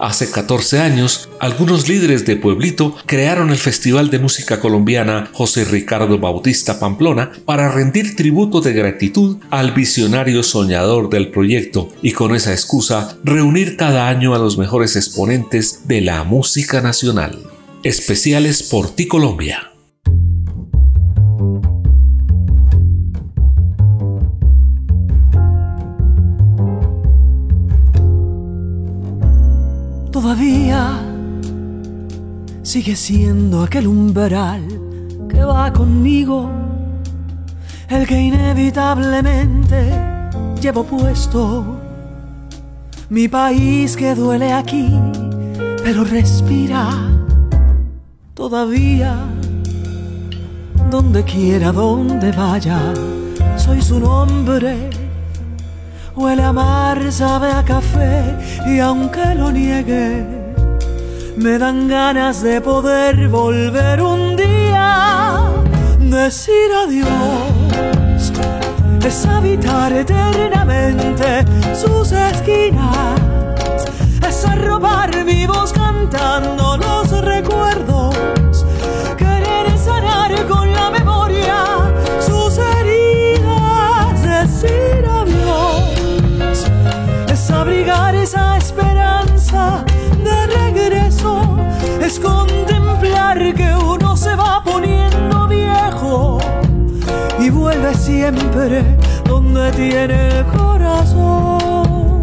Hace 14 años, algunos líderes de Pueblito crearon el Festival de Música Colombiana José Ricardo Bautista Pamplona para rendir tributo de gratitud al visionario soñador del proyecto y con esa excusa reunir cada año a los mejores exponentes de la música nacional. Especiales por ti Colombia. Todavía sigue siendo aquel umbral que va conmigo, el que inevitablemente llevo puesto. Mi país que duele aquí, pero respira todavía. Donde quiera, donde vaya, soy su nombre Huele a mar, sabe a café y aunque lo niegue, me dan ganas de poder volver un día, decir adiós, es habitar eternamente sus esquinas, es arrobar vivos cantando los recuerdos, contemplar que uno se va poniendo viejo y vuelve siempre donde tiene corazón.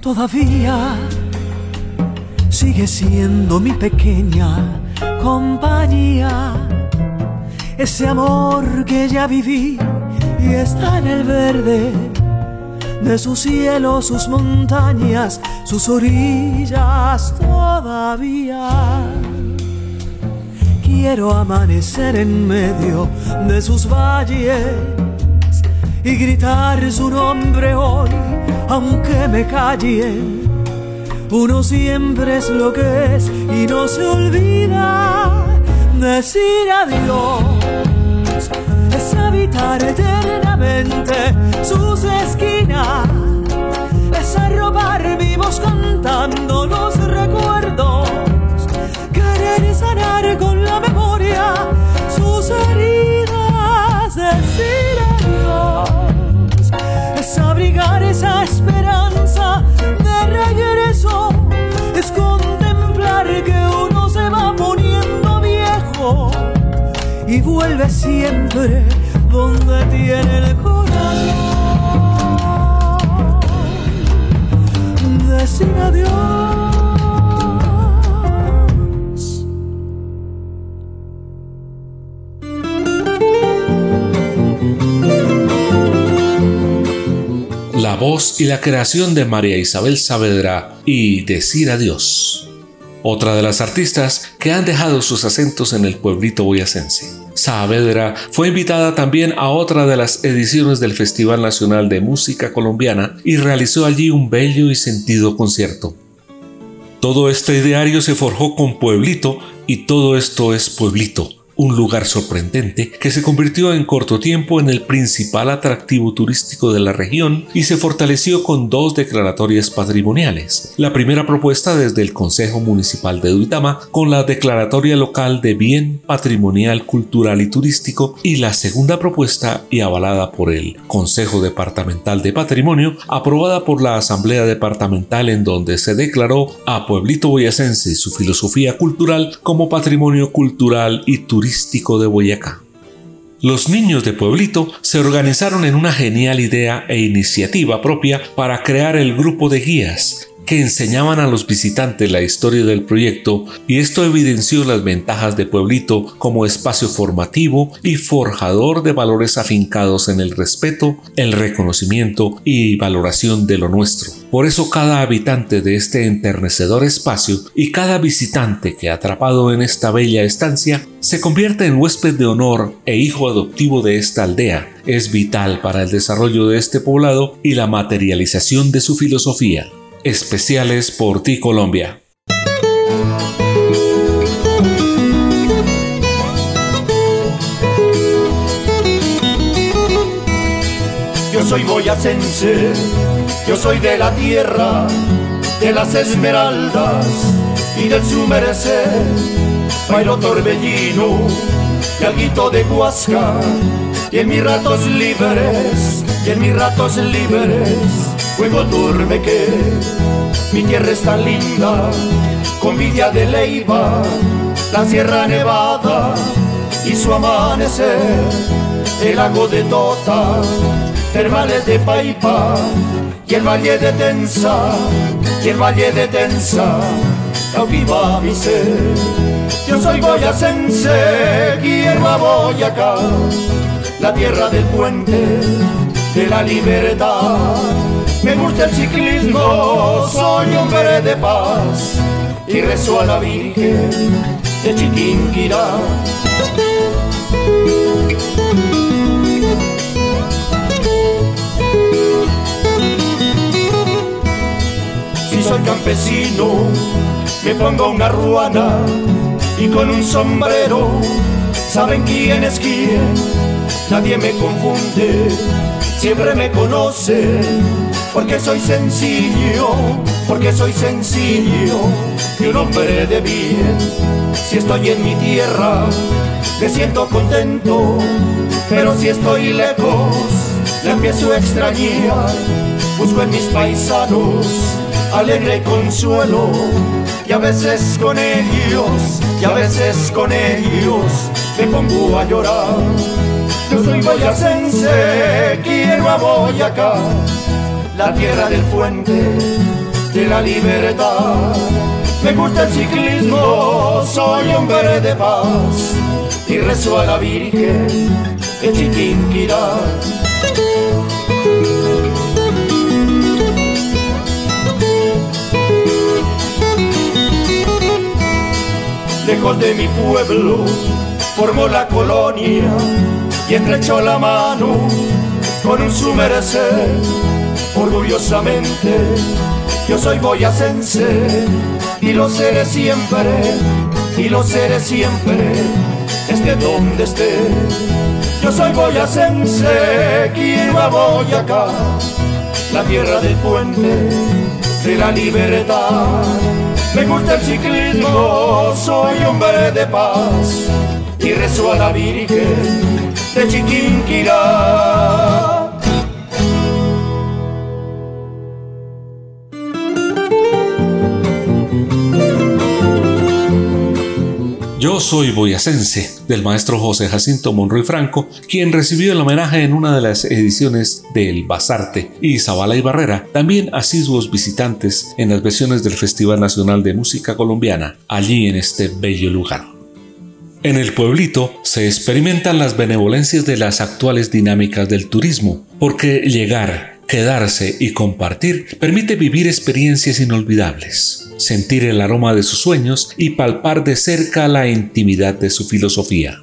Todavía sigue siendo mi pequeña compañía. Ese amor que ya viví y está en el verde de su cielo, sus montañas, sus orillas todavía. Quiero amanecer en medio de sus valles y gritar su nombre hoy, aunque me callen uno siempre es lo que es y no se olvida decir adiós. Es habitar eternamente sus esquinas. Es arrobar vivos cantando los recuerdos. Querer sanar con la memoria sus heridas. Decir. Abrigar esa esperanza regreso es contemplar que uno se va poniendo viejo y vuelve siempre donde tiene el corazón. Decir adiós. Voz y la creación de María Isabel Saavedra y Decir Adiós. Otra de las artistas que han dejado sus acentos en el pueblito boyacense. Saavedra fue invitada también a otra de las ediciones del Festival Nacional de Música Colombiana y realizó allí un bello y sentido concierto. Todo este ideario se forjó con Pueblito y todo esto es Pueblito, un lugar sorprendente que se convirtió en corto tiempo en el principal atractivo turístico de la región y se fortaleció con dos declaratorias patrimoniales. La primera propuesta desde el Consejo Municipal de Duitama con la Declaratoria Local de Bien Patrimonial Cultural y Turístico y la segunda propuesta y avalada por el Consejo Departamental de Patrimonio aprobada por la Asamblea Departamental en donde se declaró a Pueblito Boyacense y su filosofía cultural como patrimonio cultural y turístico de Boyacá. Los niños de Pueblito se organizaron en una genial idea e iniciativa propia para crear el grupo de guías que enseñaban a los visitantes la historia del proyecto y esto evidenció las ventajas de Pueblito como espacio formativo y forjador de valores afincados en el respeto, el reconocimiento y valoración de lo nuestro. Por eso cada habitante de este enternecedor espacio y cada visitante que atrapado en esta bella estancia se convierte en huésped de honor e hijo adoptivo de esta aldea. Es vital para el desarrollo de este poblado y la materialización de su filosofía especiales por ti Colombia. Yo soy boyacense, yo soy de la tierra, de las esmeraldas y del su merecer. Bailo torbellino y alguito de Huasca, y en mis ratos libres, y en mis ratos libres Juego duerme que mi tierra es tan linda, con Villa de Leiva, la Sierra Nevada y su amanecer, el lago de Tota, termales de Paipa y el valle de Tensa, y el valle de Tensa, cautiva mi ser. Yo soy boyacense, quiero a Boyacá, la tierra del puente de la libertad me gusta el ciclismo, soy hombre de paz y rezo a la Virgen de Chiquinquirá. Si soy campesino, me pongo una ruana y con un sombrero, ¿saben quién es quién? Nadie me confunde, siempre me conocen porque soy sencillo, porque soy sencillo y un hombre de bien. Si estoy en mi tierra, me siento contento, pero si estoy lejos, la empiezo a extrañar. Busco en mis paisanos alegre consuelo, y a veces con ellos, y a veces con ellos, me pongo a llorar. Yo soy boyacense, quiero a Boyacá la tierra del puente de la libertad. Me gusta el ciclismo, soy hombre de paz y rezo a la Virgen de Chiquinquirá. Lejos de mi pueblo formó la colonia y estrechó la mano con un su orgullosamente. Yo soy boyacense y lo seré siempre, y lo seré siempre, esté donde esté. Yo soy boyacense, quiero a Boyacá, la tierra del puente, de la libertad. Me gusta el ciclismo, soy hombre de paz y rezo a la Virgen de Chiquinquirá. Yo soy boyacense, del maestro José Jacinto Monroy Franco, quien recibió el homenaje en una de las ediciones del Basarte, y Zabala y Barrera, también asiduos visitantes en las versiones del Festival Nacional de Música Colombiana, allí en este bello lugar. En el pueblito se experimentan las benevolencias de las actuales dinámicas del turismo, porque llegar, quedarse y compartir permite vivir experiencias inolvidables sentir el aroma de sus sueños y palpar de cerca la intimidad de su filosofía.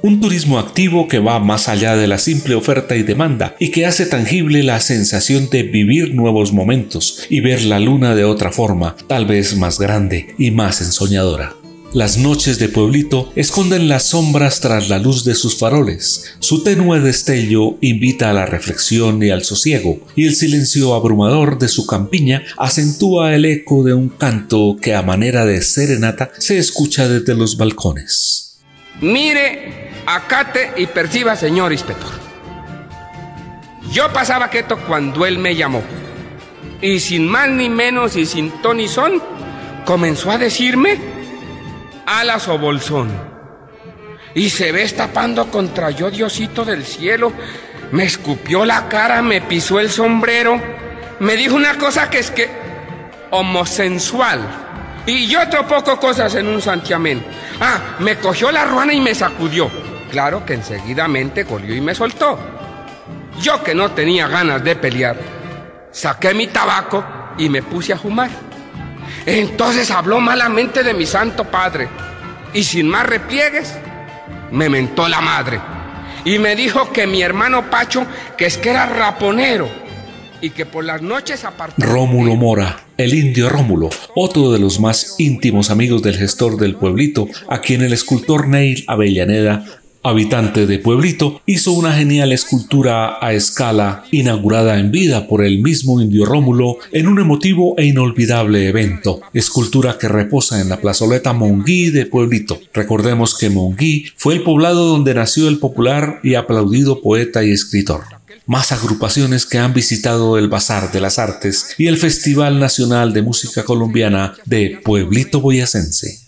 Un turismo activo que va más allá de la simple oferta y demanda y que hace tangible la sensación de vivir nuevos momentos y ver la luna de otra forma, tal vez más grande y más ensoñadora. Las noches de pueblito esconden las sombras tras la luz de sus faroles. Su tenue destello invita a la reflexión y al sosiego, y el silencio abrumador de su campiña acentúa el eco de un canto que a manera de serenata se escucha desde los balcones. Mire, acate y perciba, señor inspector. Yo pasaba quieto cuando él me llamó. Y sin más ni menos y sin ton ni son, comenzó a decirme alas o bolsón. y se ve estapando contra yo, Diosito del cielo. Me escupió la cara, me pisó el sombrero, me dijo una cosa que es que homosensual. Y yo otro poco cosas en un santiamén. Ah, me cogió la ruana y me sacudió. Claro que enseguidamente golió y me soltó. Yo que no tenía ganas de pelear, saqué mi tabaco y me puse a fumar. Entonces habló malamente de mi santo padre. Y sin más repliegues me mentó la madre. Y me dijo que mi hermano Pacho, que es que era raponero y que por las noches apartaba... Rómulo Mora, el indio Rómulo, otro de los más íntimos amigos del gestor del pueblito, a quien el escultor Neil Avellaneda habitante de Pueblito, hizo una genial escultura a escala inaugurada en vida por el mismo indio Rómulo en un emotivo e inolvidable evento, escultura que reposa en la plazoleta Monguí de Pueblito. Recordemos que Monguí fue el poblado donde nació el popular y aplaudido poeta y escritor más agrupaciones que han visitado el Bazar de las Artes y el Festival Nacional de Música Colombiana de Pueblito Boyacense.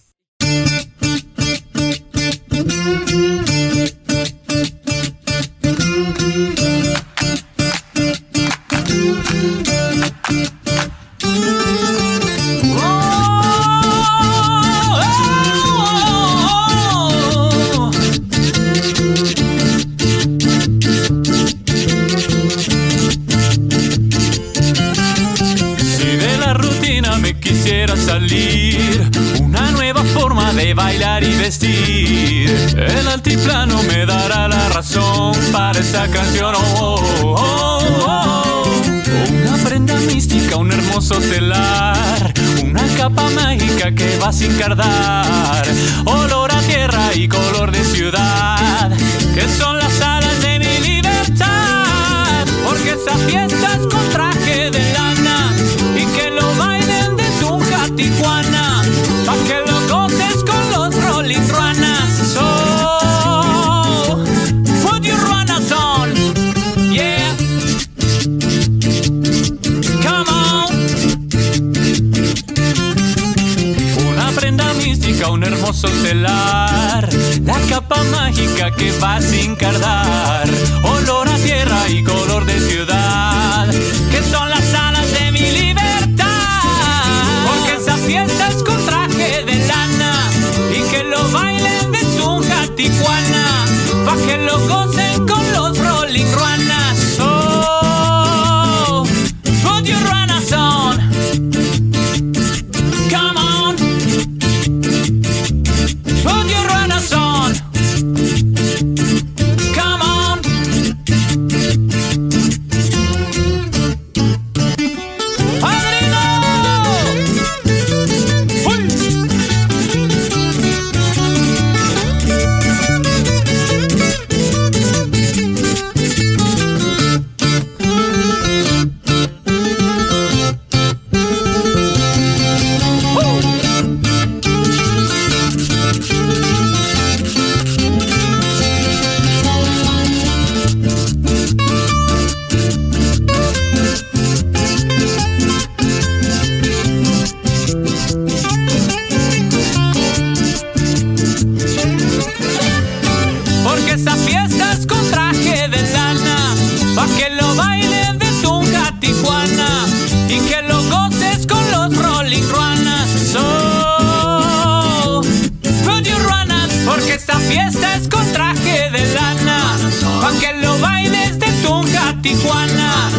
Tijuana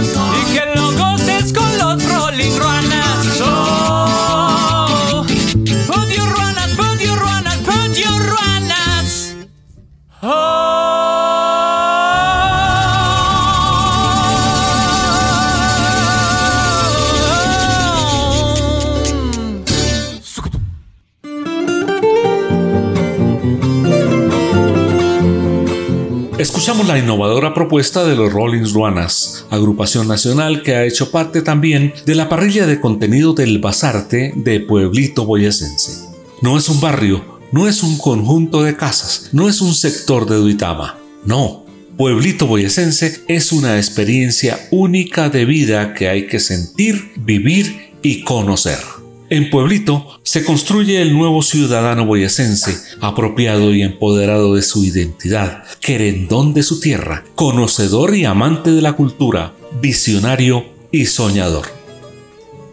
la innovadora propuesta de los Rollins Ruanas, agrupación nacional que ha hecho parte también de la parrilla de contenido del Basarte de Pueblito Boyacense. No es un barrio, no es un conjunto de casas, no es un sector de Duitama, no. Pueblito Boyacense es una experiencia única de vida que hay que sentir, vivir y conocer. En Pueblito se construye el nuevo ciudadano boyacense, apropiado y empoderado de su identidad, querendón de su tierra, conocedor y amante de la cultura, visionario y soñador.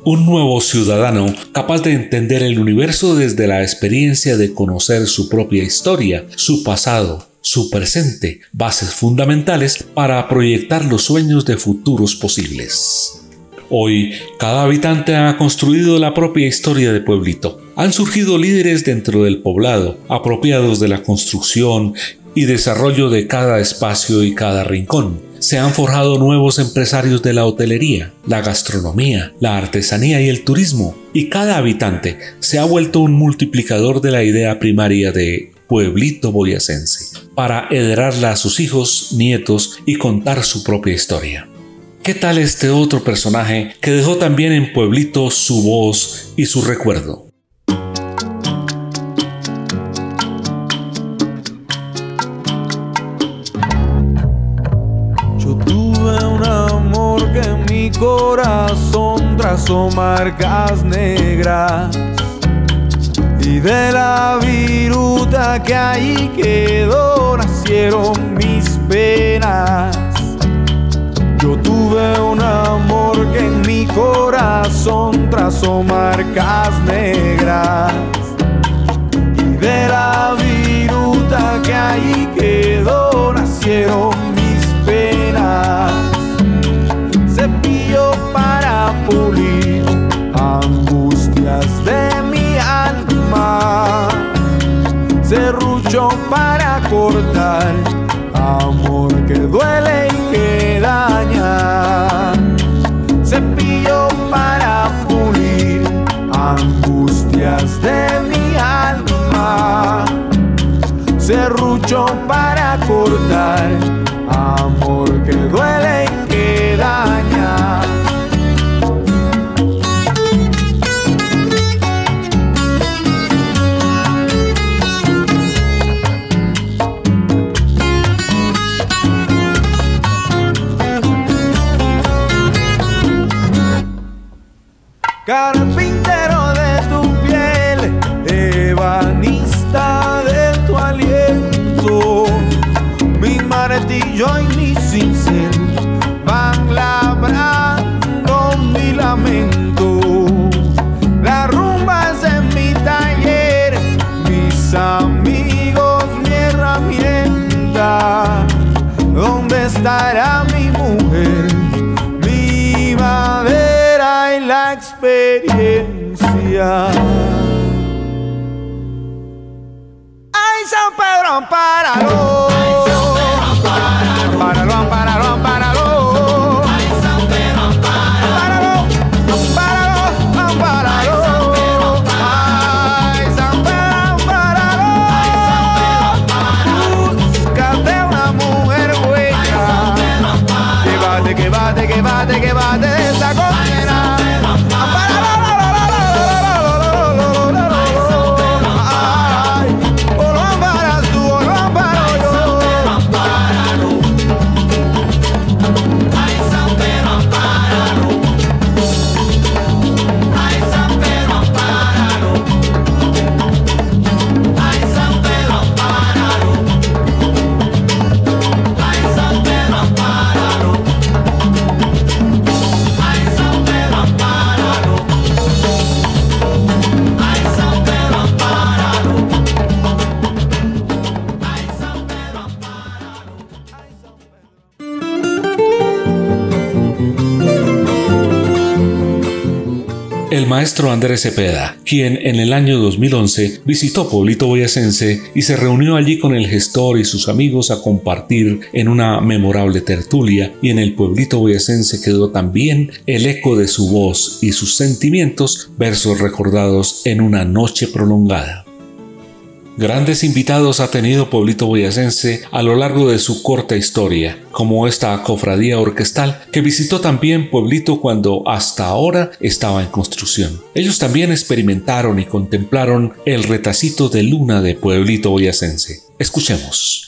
Un nuevo ciudadano capaz de entender el universo desde la experiencia de conocer su propia historia, su pasado, su presente, bases fundamentales para proyectar los sueños de futuros posibles. Hoy, cada habitante ha construido la propia historia de pueblito. Han surgido líderes dentro del poblado, apropiados de la construcción y desarrollo de cada espacio y cada rincón. Se han forjado nuevos empresarios de la hotelería, la gastronomía, la artesanía y el turismo, y cada habitante se ha vuelto un multiplicador de la idea primaria de pueblito boyacense, para heredarla a sus hijos, nietos y contar su propia historia. ¿Qué tal este otro personaje que dejó también en Pueblito su voz y su recuerdo? Yo tuve un amor que en mi corazón trazó marcas negras y de la viruta que ahí quedó nacieron mis penas. Tuve un amor que en mi corazón trazó marcas negras. Y de la viruta que ahí quedó nacieron mis penas. Cepillo para pulir angustias de mi alma. Serrucho para cortar amor que duele y que Andrés Cepeda, quien en el año 2011 visitó Pueblito Boyacense y se reunió allí con el gestor y sus amigos a compartir en una memorable tertulia y en el Pueblito Boyacense quedó también el eco de su voz y sus sentimientos, versos recordados en una noche prolongada. Grandes invitados ha tenido Pueblito Boyacense a lo largo de su corta historia, como esta cofradía orquestal que visitó también Pueblito cuando hasta ahora estaba en construcción. Ellos también experimentaron y contemplaron el retacito de luna de Pueblito Boyacense. Escuchemos.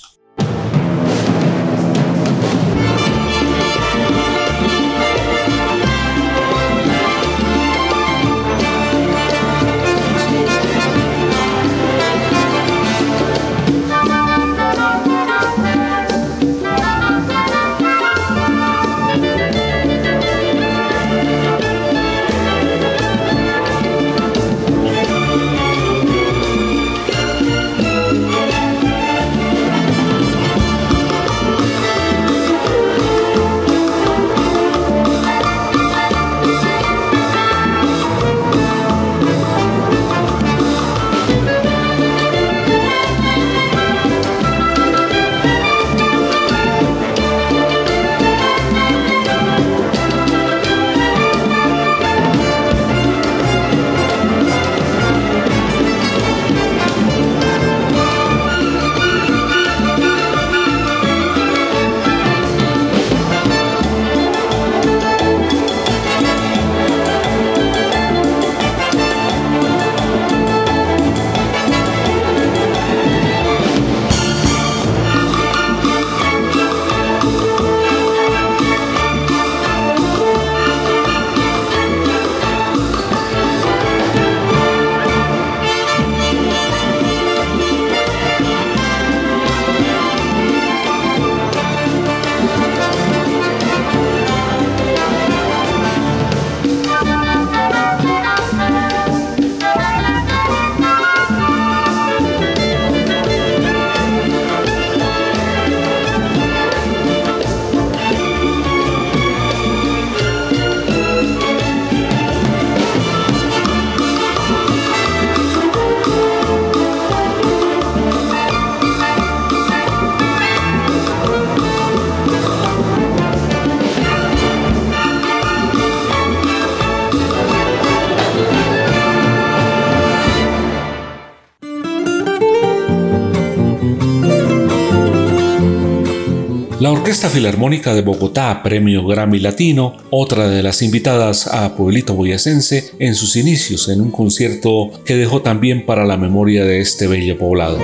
Orquesta Filarmónica de Bogotá, premio Grammy Latino, otra de las invitadas a Pueblito Boyacense en sus inicios en un concierto que dejó también para la memoria de este bello poblado.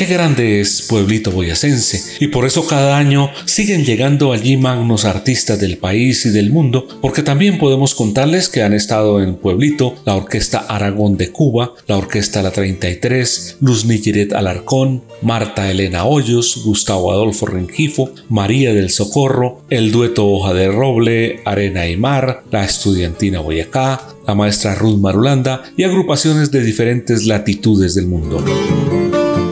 Qué grande es Pueblito Boyacense y por eso cada año siguen llegando allí magnos artistas del país y del mundo, porque también podemos contarles que han estado en Pueblito la Orquesta Aragón de Cuba, la Orquesta La 33, Luz Nigeret Alarcón, Marta Elena Hoyos, Gustavo Adolfo Rengifo, María del Socorro, el dueto Hoja de Roble, Arena y Mar, la Estudiantina Boyacá, la maestra Ruth Marulanda y agrupaciones de diferentes latitudes del mundo.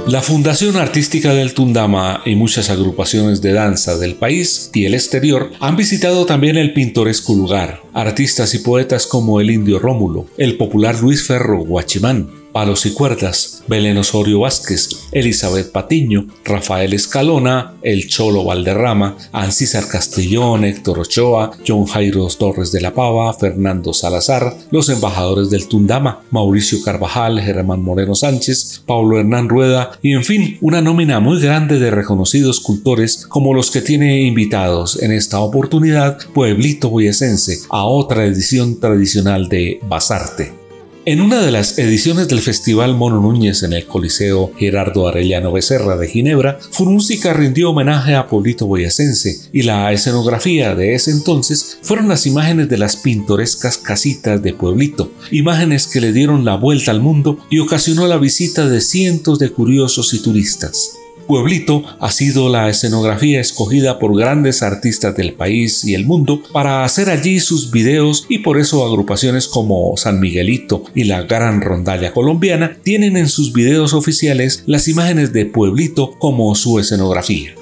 La Fundación Artística del Tundama y muchas agrupaciones de danza del país y el exterior han visitado también el pintoresco lugar. Artistas y poetas como el indio Rómulo, el popular Luis Ferro Guachimán, Palos y Cuerdas, Belén Osorio Vázquez, Elizabeth Patiño, Rafael Escalona, El Cholo Valderrama, Ancísar Castellón, Héctor Ochoa, John Jairo Torres de la Pava, Fernando Salazar, los embajadores del Tundama, Mauricio Carvajal, Germán Moreno Sánchez, Pablo Hernán Rueda y en fin, una nómina muy grande de reconocidos escultores como los que tiene invitados en esta oportunidad Pueblito Boyacense a otra edición tradicional de Basarte. En una de las ediciones del Festival Mono Núñez en el Coliseo Gerardo Arellano Becerra de Ginebra, Furúnzica rindió homenaje a Polito Boyacense y la escenografía de ese entonces fueron las imágenes de las pintorescas casitas de Pueblito, imágenes que le dieron la vuelta al mundo y ocasionó la visita de cientos de curiosos y turistas. Pueblito ha sido la escenografía escogida por grandes artistas del país y el mundo para hacer allí sus videos y por eso agrupaciones como San Miguelito y la Gran Rondalla Colombiana tienen en sus videos oficiales las imágenes de Pueblito como su escenografía.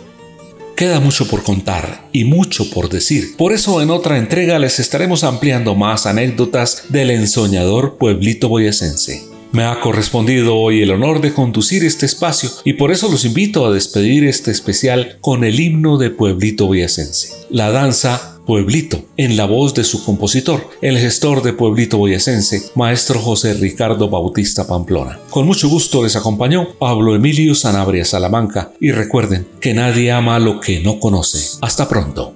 Queda mucho por contar y mucho por decir. Por eso en otra entrega les estaremos ampliando más anécdotas del ensoñador pueblito boyacense. Me ha correspondido hoy el honor de conducir este espacio y por eso los invito a despedir este especial con el himno de Pueblito Boyacense, la danza Pueblito, en la voz de su compositor, el gestor de Pueblito Boyacense, maestro José Ricardo Bautista Pamplona. Con mucho gusto les acompañó Pablo Emilio Sanabria Salamanca y recuerden que nadie ama lo que no conoce. Hasta pronto.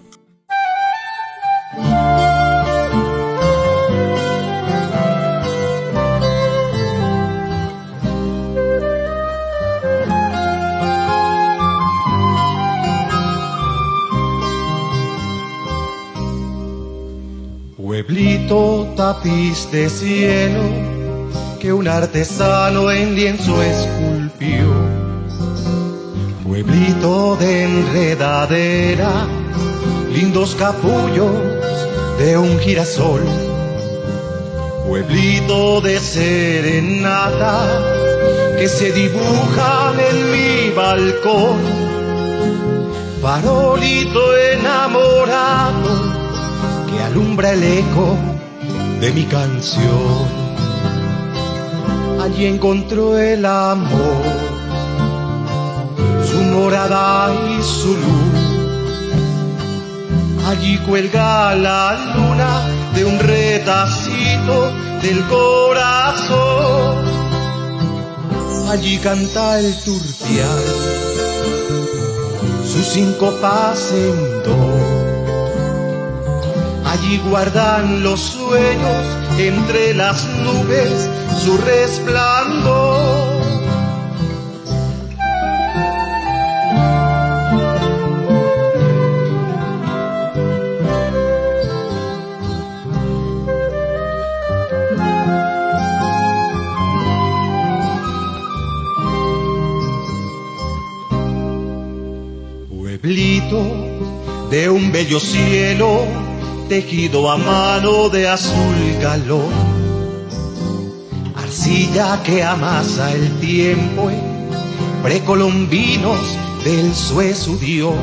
Pueblito tapiz de cielo que un artesano en lienzo esculpió. Pueblito de enredadera, lindos capullos de un girasol. Pueblito de serenata que se dibujan en mi balcón. Farolito enamorado alumbra el eco de mi canción. Allí encontró el amor, su morada y su luz. Allí cuelga la luna de un retacito del corazón. Allí canta el turpial, sus cinco en dos Allí guardan los sueños entre las nubes su resplandor. Pueblito de un bello cielo tejido a mano de azul galón, arcilla que amasa el tiempo precolombinos del suezo Dios,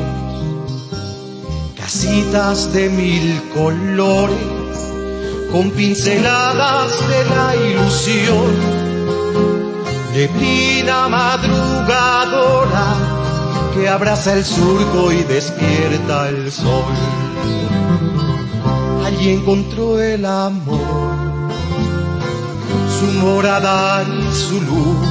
casitas de mil colores con pinceladas de la ilusión, neblina madrugadora que abraza el surco y despierta el sol allí encontró el amor, su morada y su luz.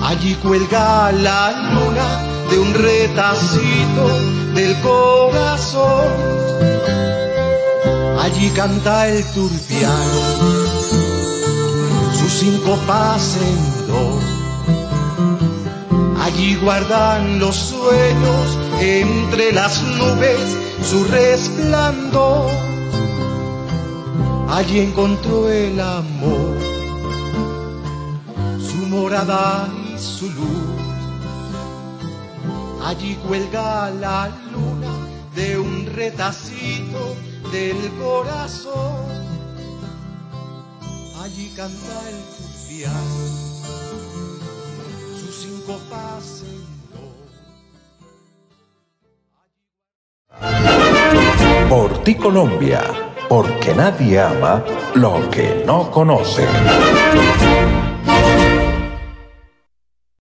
Allí cuelga la luna de un retacito del corazón. Allí canta el turpial, sus cinco en do. Allí guardan los sueños entre las nubes su resplandor. Allí encontró el amor, su morada y su luz. Allí cuelga la luna de un retacito del corazón. Allí canta el turpial, sus cinco pases. Ti Colombia, porque nadie ama lo que no conoce.